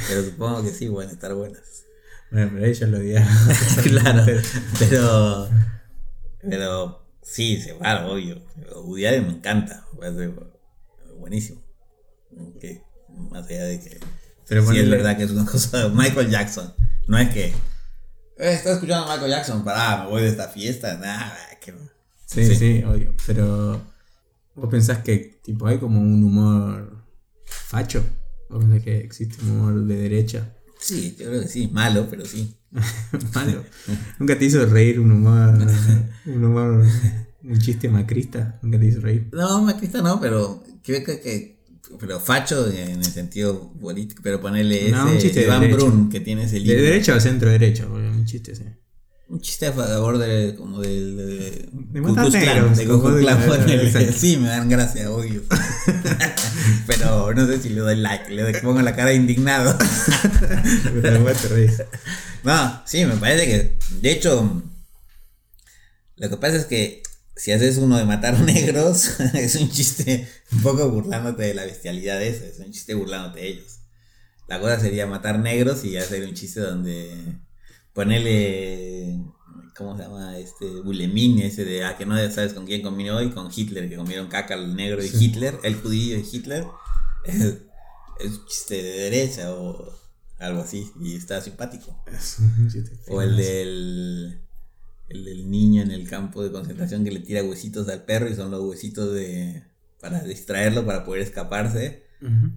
Pero supongo que sí, a estar buenas. Bueno, pero ella lo odiaba. [laughs] claro. Pero, pero sí, se va, obvio. Woody Allen me encanta. Buenísimo. Que, más allá de que Pero sí es verdad que es una cosa de Michael Jackson. No es que. Eh, ¿Estás escuchando a Michael Jackson? Pará, me voy de esta fiesta. Nada, que. Sí, Sí. sí, obvio. Pero vos pensás que tipo hay como un humor facho. Vos pensás que existe un humor de derecha. Sí, yo creo que sí, malo, pero sí. [laughs] Malo. Nunca te hizo reír un humor. [laughs] un humor. Un chiste macrista. Nunca te hizo reír. No, macrista no, pero creo que, que- pero facho en el sentido político, pero ponerle No, un ese chiste de Iván. Brun que tiene ese De libro. derecha o centro derecha, un chiste sí. Un chiste a favor de. como del. De, De Ku matar Klux Klan, negros, de Ku como Klux Klan, de- exacto. Sí, me dan gracia, obvio. [laughs] Pero no sé si le doy like, le doy- pongo la cara de indignado. [laughs] No, sí, me parece que. De hecho, lo que pasa es que si haces uno de matar [laughs] negros, es un chiste un poco burlándote de la bestialidad de eso, es un chiste burlándote de ellos. La cosa sería matar negros y hacer un chiste donde ponerle. ¿Cómo se llama? Este. Bulemin, ese de. Ah, que no sabes con quién comí hoy, con Hitler, que comieron caca el negro de Sí. Hitler, el judío de Hitler. Es, es un chiste de derecha o algo así, y está simpático. Es un chiste O el del. El del niño en el campo de concentración que le tira huesitos al perro y son los huesitos de. para distraerlo, para poder escaparse.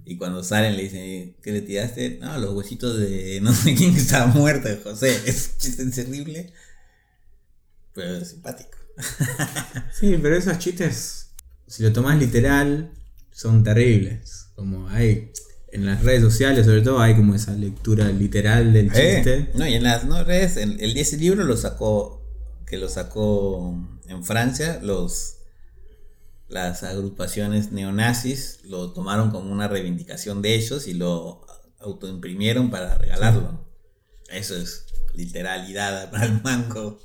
Y cuando salen le dicen, ¿qué le tiraste? No, los huesitos de [laughs] no sé quién que estaba muerto, José. Es un chiste terrible. Pero es simpático. [laughs] Sí, pero esos chistes, si lo tomás literal, son terribles. Como hay en las redes sociales, sobre todo, hay como esa lectura literal del chiste. No, y en las no, redes, el, el- ese libro lo sacó, que lo sacó en Francia, los las agrupaciones neonazis lo tomaron como una reivindicación de ellos y lo autoimprimieron para regalarlo. Eso es literalidad [laughs] para el mango.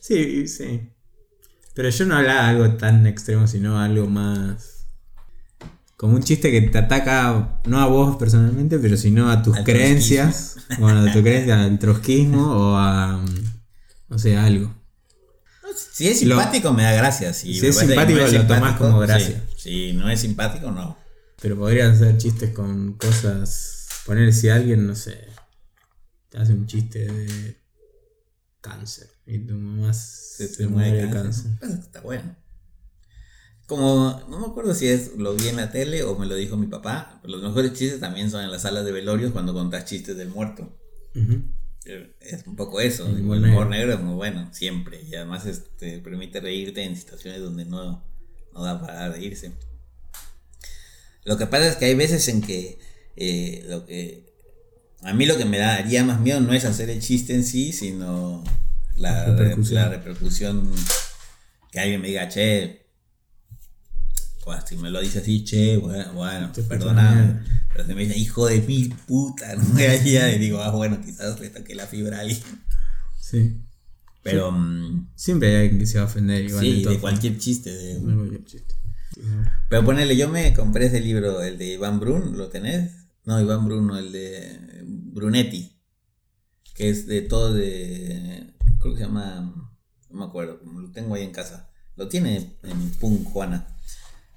Sí, sí. Pero yo no hablaba de algo tan extremo, sino algo más. Como un chiste que te ataca, no a vos personalmente, pero sino a tus Al creencias. Bueno, a tu [laughs] creencia, al trotskismo o a. No sé, algo. Si es Lo- simpático me da gracia. Si, es simpático, no es lo tomás simpático, como sí. gracia. Si no es simpático, no. Pero podrían ser chistes con cosas. Poner si alguien, no sé. Te hace un chiste de. Cáncer. Y tu mamá se, Se te muere de cáncer. Pues está bueno. Como, no me acuerdo si es lo vi en la tele o me lo dijo mi papá, pero los mejores chistes también son en las salas de velorios cuando contás chistes del muerto. Ujú. Es un poco eso, El el humor humor, negro. negro es muy bueno, siempre. Y además este, permite reírte en situaciones donde no, no da para reírse. Lo que pasa es que hay veces en que eh, lo que a mí lo que me daría más miedo no es hacer el chiste en sí, sino la, La repercusión. la repercusión que alguien me diga, che, pues, si me lo dice así, che, bueno, bueno perdoname. Pero si me dice, hijo de mil puta, [laughs] no me haría, y digo, ah, bueno, quizás le toqué la fibra a alguien. Sí. Pero, mm, Siempre hay alguien que se va a ofender igual. sí, todas de cualquier chiste. de- formas. De cualquier chiste. Pero ponele, yo me compré ese libro, el de Iván Brun, ¿lo tenés? No, Iván Brun, no, el de Brunetti. Que es de todo de. Creo que se llama. No me acuerdo, lo tengo ahí en casa. Lo tiene en Punk Juana.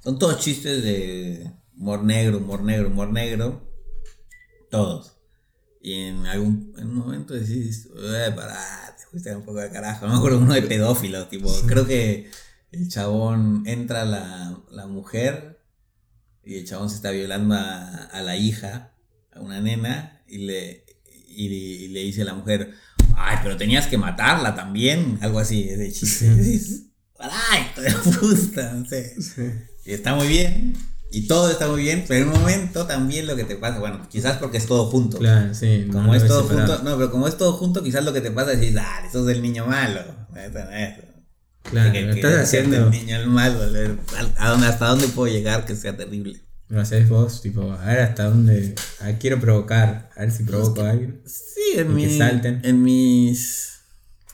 Son todos chistes de humor negro, humor negro, humor negro. Todos. Y en algún en un momento decís, eh, pará, te fuiste un poco de carajo. No me acuerdo uno de pedófilos, tipo, creo que el chabón entra la, la mujer y el chabón se está violando a, a la hija, a una nena, y le, y, y le dice a la mujer, ay, pero tenías que matarla también, algo así, de chiste. Y dices, ay, hijo de puta, no sé. Sí. Y está muy bien, y todo está muy bien, pero en un momento también lo que te pasa, bueno, quizás porque es todo junto. Claro, sí. no Como lo es todo separado. junto, no, pero como es todo junto, quizás lo que te pasa es decir, dale, sos el niño malo. Eso no es. Claro, Que- estás haciendo. El niño el malo, le- ¿a dónde, ¿hasta dónde puedo llegar que sea terrible? Lo haces vos, tipo, a ver hasta dónde. a ver, quiero provocar. A ver si provoco a alguien. Sí, en, Y que salten. en mis.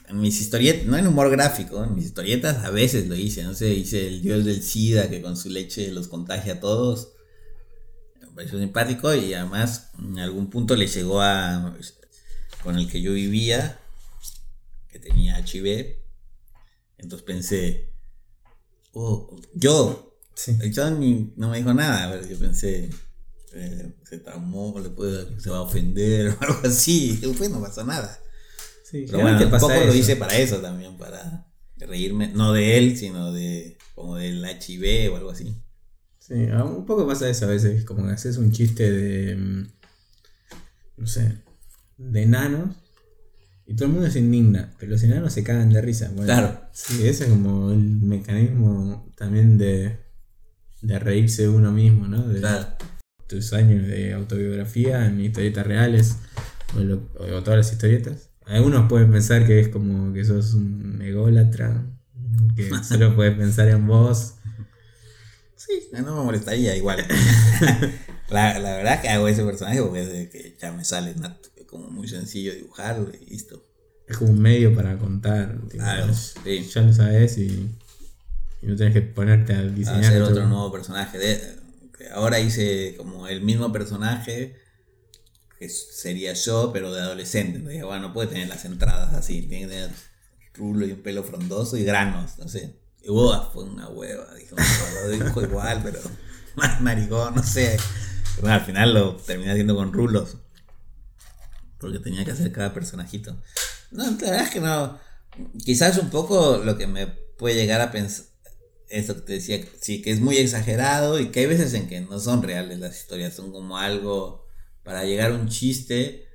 En mis historietas, no en humor gráfico, en mis historietas a veces lo hice, no sé, hice el dios del SIDA que con su leche los contagia a todos. Me pareció simpático y además en algún punto le llegó a. con el que yo vivía, que tenía HIV. Entonces pensé, oh, yo, Sí. el ni- no me dijo nada, pero yo pensé, eh, se traumó, le puede, se va a ofender [laughs] o algo así. Y no pasó nada. Sí, Pero bueno, un poco lo hice para eso también, para reírme, no de él, sino de como del HIV o algo así. Sí, a- un poco pasa eso a veces, como que haces un chiste de, mm, no sé, de enanos y todo el mundo se indigna, pero los enanos se cagan de risa. Bueno, Claro. Sí, ese es como el mecanismo también de, de reírse de uno mismo, ¿no? De Claro. tus años de autobiografía en historietas reales o, lo- o todas las historietas. Algunos pueden pensar que es como que sos un ególatra, que [laughs] solo puedes pensar en vos. Sí, no me molestaría igual. [laughs] la, la verdad que hago ese personaje porque es de que ya me sale como muy sencillo dibujarlo y listo. Es como un medio para contar. Claro, sí. Ya lo sabes y, y no tenés que ponerte a diseñar. Hacer otro nuevo personaje. De, ahora hice como el mismo personaje que sería yo, pero de adolescente. Dije, bueno, no puede tener las entradas así, tiene que tener rulo y un pelo frondoso y granos, no sé. Y fue una hueva, dijo, lo dijo igual, pero [laughs] más maricón, no sé. Pero al final lo terminé haciendo con rulos. Porque tenía que hacer cada personajito. No, la verdad es que no. Quizás un poco lo que me puede llegar a pensar. Eso que te decía, sí, que es muy exagerado y que hay veces en que no son reales las historias, son como algo para llegar a un chiste.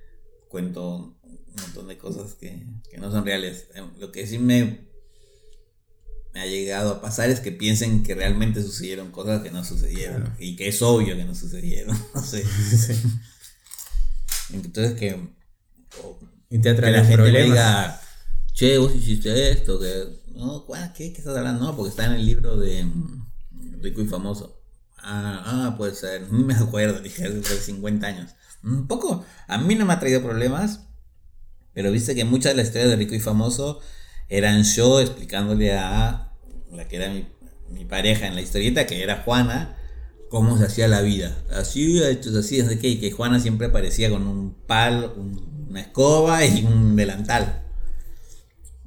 Cuento un montón de cosas que, no son reales. Em, lo que sí me, me ha llegado a pasar es que piensen que realmente sucedieron cosas que no sucedieron y que es obvio que no sucedieron. [laughs] No sé. Entonces que y te que la gente me diga, che, vos hiciste esto, que, no, ¿qué, ¿qué estás hablando? No, porque está en el libro de mm, Rico y Famoso. Ah, ah, puede ser, no me acuerdo, [laughs] dije, hace 50 años. Un poco, a mí no me ha traído problemas, pero viste que muchas de las historias de Rico y Famoso eran yo explicándole a la que era mi, pareja en la historieta, que era Juana, cómo se hacía la vida. Así, así, así, que, que Juana siempre aparecía con un palo, una escoba y un delantal.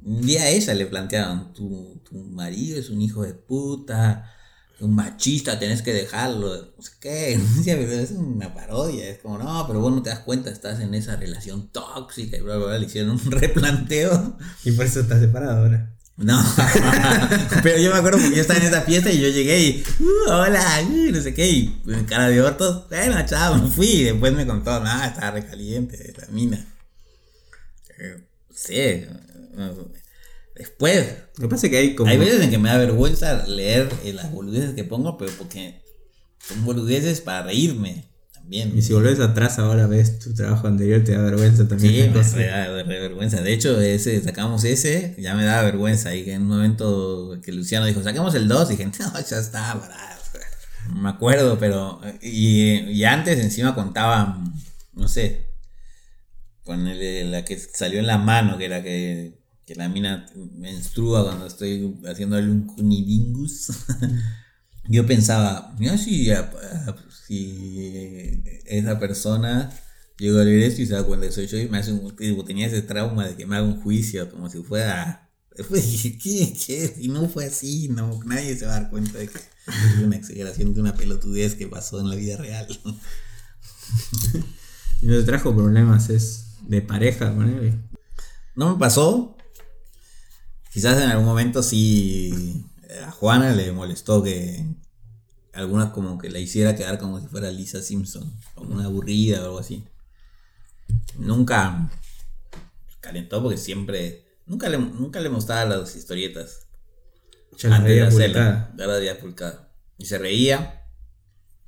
Un día a ella le plantearon, tu, tu marido es un hijo de puta, un machista, tenés que dejarlo, no sé qué, [laughs] es una parodia, es como, no, pero vos no te das cuenta, estás en esa relación tóxica y bla, bla, bla, le hicieron un [laughs] replanteo. Y por eso estás separado ahora. No, [laughs] pero yo me acuerdo porque yo estaba en esa fiesta y yo llegué y, uh, hola, uh, no sé qué, y cara de ortos, bueno, chao, me fui, y después me contó, nada, estaba recaliente la mina. Eh, sí, después. Lo que pasa es que hay como. Hay veces en que me da vergüenza leer eh, las boludeces que pongo, pero porque son boludeces para reírme. Y si volvés atrás ahora ves tu trabajo anterior, te da vergüenza también. Sí, me da vergüenza. De hecho, ese, sacamos ese, ya me da vergüenza. Y en un momento que Luciano dijo, saquemos el 2, dije, [laughs] no, ya está, No me acuerdo, pero. Y, antes encima contaba, no sé, ponerle la que salió en la mano, que era que, que la mina menstrua cuando estoy haciéndole un cunidingus. [laughs] Yo pensaba, mira si si esa persona llegó a leer esto y se da cuenta que soy yo y me hace un, tenía ese trauma de que me haga un juicio como si fuera [laughs] ¿qué? ¿qué? Y no fue así, no, nadie se va a dar cuenta de que es una exageración de una pelotudez que pasó en la vida real. [laughs] ¿Y no te trajo problemas es de pareja con él? No me pasó. Quizás en algún momento sí a Juana le molestó que, alguna como que la hiciera quedar como si fuera Lisa Simpson, como una aburrida o algo así. Nunca calentó porque siempre, nunca le, nunca le mostraba las historietas. Ya la veía pulcada. Y se reía,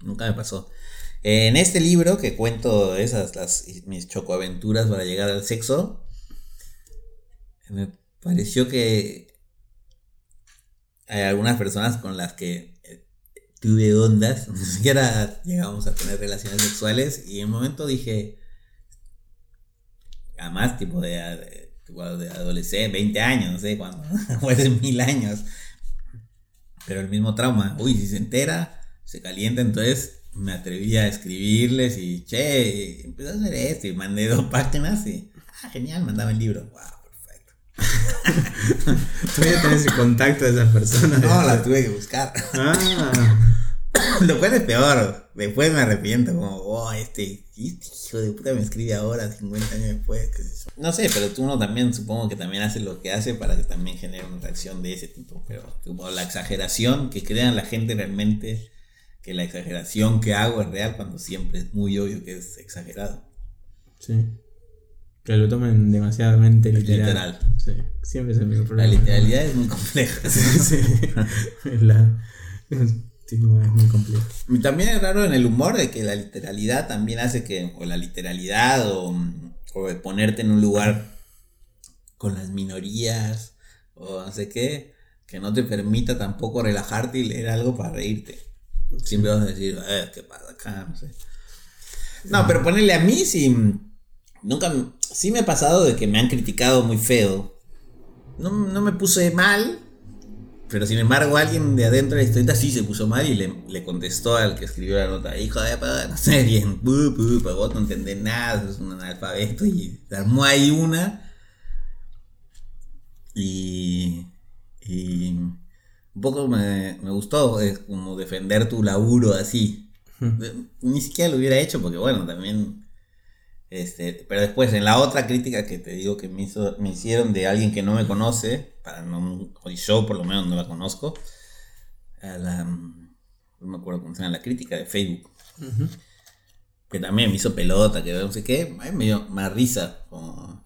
nunca me pasó. En este libro que cuento esas, las, mis chocoaventuras para llegar al sexo, me pareció que hay algunas personas con las que tuve ondas, [laughs] ni siquiera llegamos a tener relaciones sexuales y en un momento dije, además tipo de, de, adolescente, 20 años, no sé, cuando, [laughs] fue hace mil años, pero el mismo trauma, uy, si se entera, se calienta, entonces me atreví a escribirles y, che, empecé a hacer esto y mandé dos [laughs] páginas y, ah, genial, mandaba el libro, wow. perfecto ¿Todavía tenés el contacto de esas personas? No, la tuve que buscar. Ah. Lo cual es peor. Después me arrepiento, como, oh, este, este hijo de puta me escribe ahora, 50 años después. No sé, pero tú uno también supongo que también hace lo que hace para que también genere una reacción de ese tipo. Pero como la exageración, que crean la gente realmente que la exageración que hago es real cuando siempre es muy obvio que es exagerado. Sí. Que lo tomen demasiadamente literal. literal. Sí, siempre es el mismo problema. La literalidad es muy compleja. [laughs] sí, sí. la, es muy complejo. Y también es raro en el humor de que la literalidad también hace que, o la literalidad, o, o ponerte en un lugar con las minorías o no sé qué, que no te permita tampoco relajarte y leer algo para reírte. Siempre vas a decir, eh, ¿qué pasa acá? No sé. No, pero ponerle a mí sí. Nunca. Sí me ha pasado de que me han criticado muy feo. No, no me puse mal. Pero sin embargo, alguien de adentro de la historieta sí se puso mal y le, le contestó al que escribió la nota: Hijo de puta, no sé bien, [laughs] vos no entendés nada, es un analfabeto. Y se armó ahí una. Y. Y. Un poco me, me gustó, es como defender tu laburo así. Ni siquiera lo hubiera hecho porque, bueno, también. Este, pero después, en la otra crítica que te digo que me, hizo, me hicieron de alguien que no me conoce, para no, o yo por lo menos no la conozco, a la, no me acuerdo cómo se llama, la crítica de Facebook, que también me hizo pelota, que no sé qué, me dio más risa, como,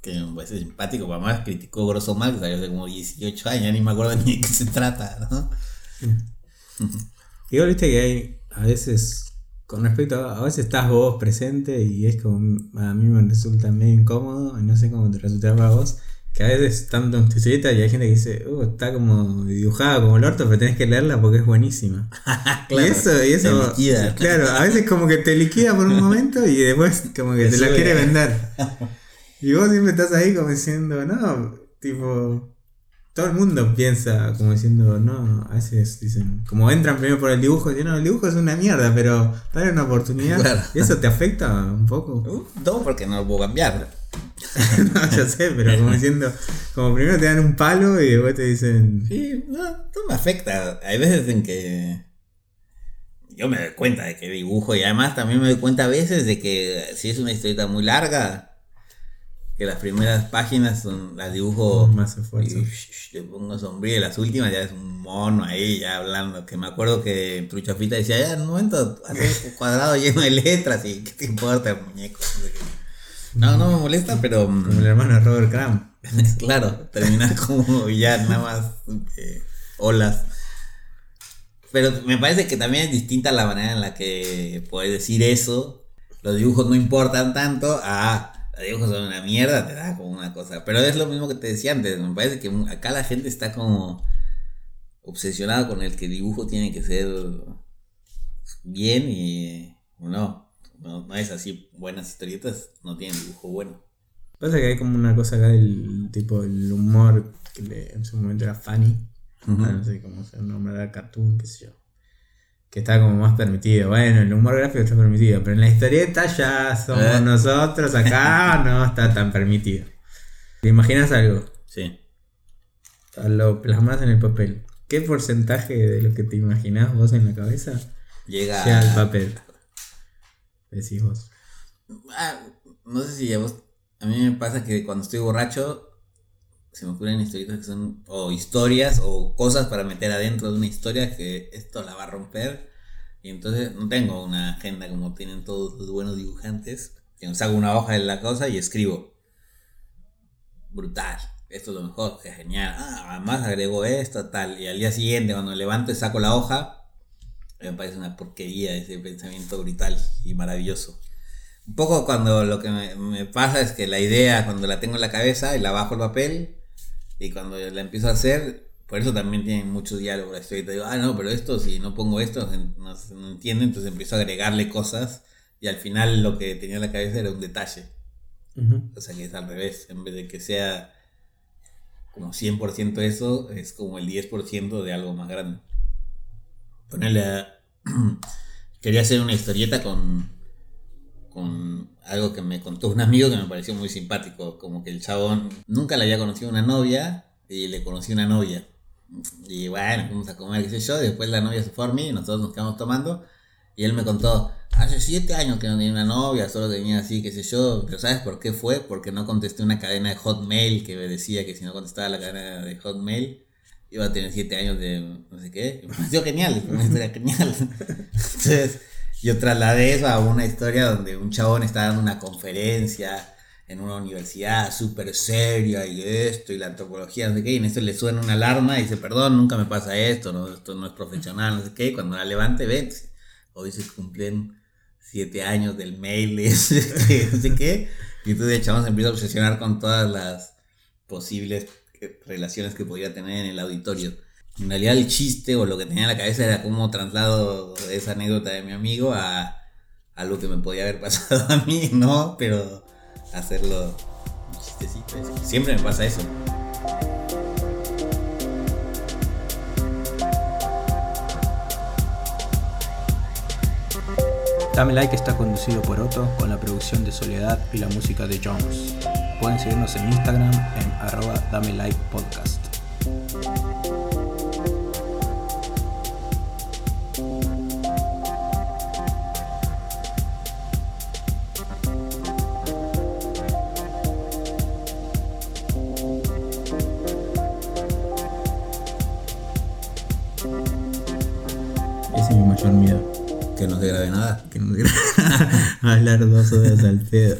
que me parece simpático, pero además criticó Grosso mal, que salió hace como 18 años, ni me acuerdo ni de qué se trata, ¿no? [laughs] Igual viste que hay a veces, con respecto a, a veces estás vos presente y es como, a mí me resulta medio incómodo, y no sé cómo te resultará para vos, que a veces tanto en tu y hay gente que dice, uh, está como dibujada como el orto, pero tenés que leerla porque es buenísima. [laughs] Claro, y eso, y eso, liquida. claro, a veces como que te liquida por un [laughs] momento y después como que Te te la quiere vender. [laughs] Y vos siempre estás ahí como diciendo, no, tipo, todo el mundo piensa como diciendo, no, a veces dicen, como entran primero por el dibujo, dicen, no, el dibujo es una mierda, pero dale una oportunidad. Claro. ¿Y eso te afecta un poco? [laughs] Uh, no, porque no lo puedo cambiar. [laughs] no, ya sé, pero como diciendo, como primero te dan un palo y después te dicen, Sí, no, no me afecta. Hay veces en que yo me doy cuenta de que dibujo y además también me doy cuenta a veces de que si es una historieta muy larga, que las primeras páginas son las dibujo Más esfuerzo. y le pongo sombrío y las últimas ya es un mono ahí ya hablando. Que me acuerdo que Truchafita decía, ya en un momento hace un [laughs] cuadrado lleno de letras y qué te importa el muñeco. No, qué. no, no me molesta, pero... mm, como el hermano de Robert Crumb. [laughs] claro, terminar [laughs] como ya nada más eh, olas. Pero me parece que también es distinta la manera en la que puedes decir eso. Los dibujos no importan tanto. Ah, los dibujos son una mierda, te da como una cosa. Pero es lo mismo que te decía antes. Me parece que acá la gente está como obsesionada con el que el dibujo tiene que ser bien y no. No, no es así. Buenas historietas no tienen dibujo bueno. Pasa que hay como una cosa acá del tipo el humor que le- en su momento era funny. Ah, no sé cómo se nombra cartoon, qué sé yo. Que está como más permitido. Bueno, el humor gráfico está permitido, pero en la historieta ya somos Eh. nosotros, acá [laughs] no está tan permitido. ¿Te imaginas algo? Sí. Lo plasmas en el papel. ¿Qué porcentaje de lo que te imaginás vos en la cabeza Llega llega al papel? Decís vos. Ah, no sé si a vos. A mí me pasa que cuando estoy borracho se me ocurren historietas que son. O historias o cosas para meter adentro de una historia que esto la va a romper. Y entonces no tengo una agenda como tienen todos los buenos dibujantes. Que saco una hoja de la cosa y escribo. Brutal. Esto es lo mejor, que genial. Ah, además agrego esto, tal. Y al día siguiente, cuando levanto y saco la hoja, me parece una porquería ese pensamiento brutal y maravilloso. Un poco cuando lo que me, me pasa es que la idea, cuando la tengo en la cabeza y la bajo el papel, y cuando la empiezo a hacer, por eso también tiene mucho diálogo la historieta. Digo, ah, no, pero esto, si no pongo esto, no, no entiende, entonces empiezo a agregarle cosas, y al final lo que tenía en la cabeza era un detalle. O sea que es al revés, en vez de que sea como 100% eso, es como el 10% de algo más grande. Ponerle a... [clears throat] Quería hacer una historieta con, con algo que me contó un amigo que me pareció muy simpático, como que el chabón nunca le había conocido una novia y le conocí una novia. Y bueno, fuimos a comer, qué sé yo, después la novia se fue a dormir y nosotros nos quedamos tomando. Y él me contó, hace siete años que no tenía una novia, solo tenía así, qué sé yo. Pero ¿sabes por qué fue? Porque no contesté una cadena de Hotmail que me decía que si no contestaba la cadena de Hotmail iba a tener siete años de no sé qué. Me pareció genial, una historia genial. [laughs] Entonces yo trasladé eso a una historia donde un chabón está dando una conferencia en una universidad súper seria y esto y la antropología, no sé qué, y en esto le suena una alarma y dice, perdón, nunca me pasa esto, no, esto no es profesional, no sé qué, y cuando la levante, ven, hoy se cumplen siete años del mail, [laughs] no sé qué, Y entonces el chabón se empieza a obsesionar con todas las posibles eh, relaciones que podía tener en el auditorio. En realidad el chiste o lo que tenía en la cabeza era cómo traslado esa anécdota de mi amigo a algo que me podía haber [laughs] pasado a mí, ¿no? Pero hacerlo un chistecito. Siempre me pasa eso. Dame Like está conducido por Otto con la producción de Soledad y la música de Jones. Pueden seguirnos en Instagram en arroba Dame Like Podcast. Que no se grabe nada. Que no [laughs] Hablar dos al pedo.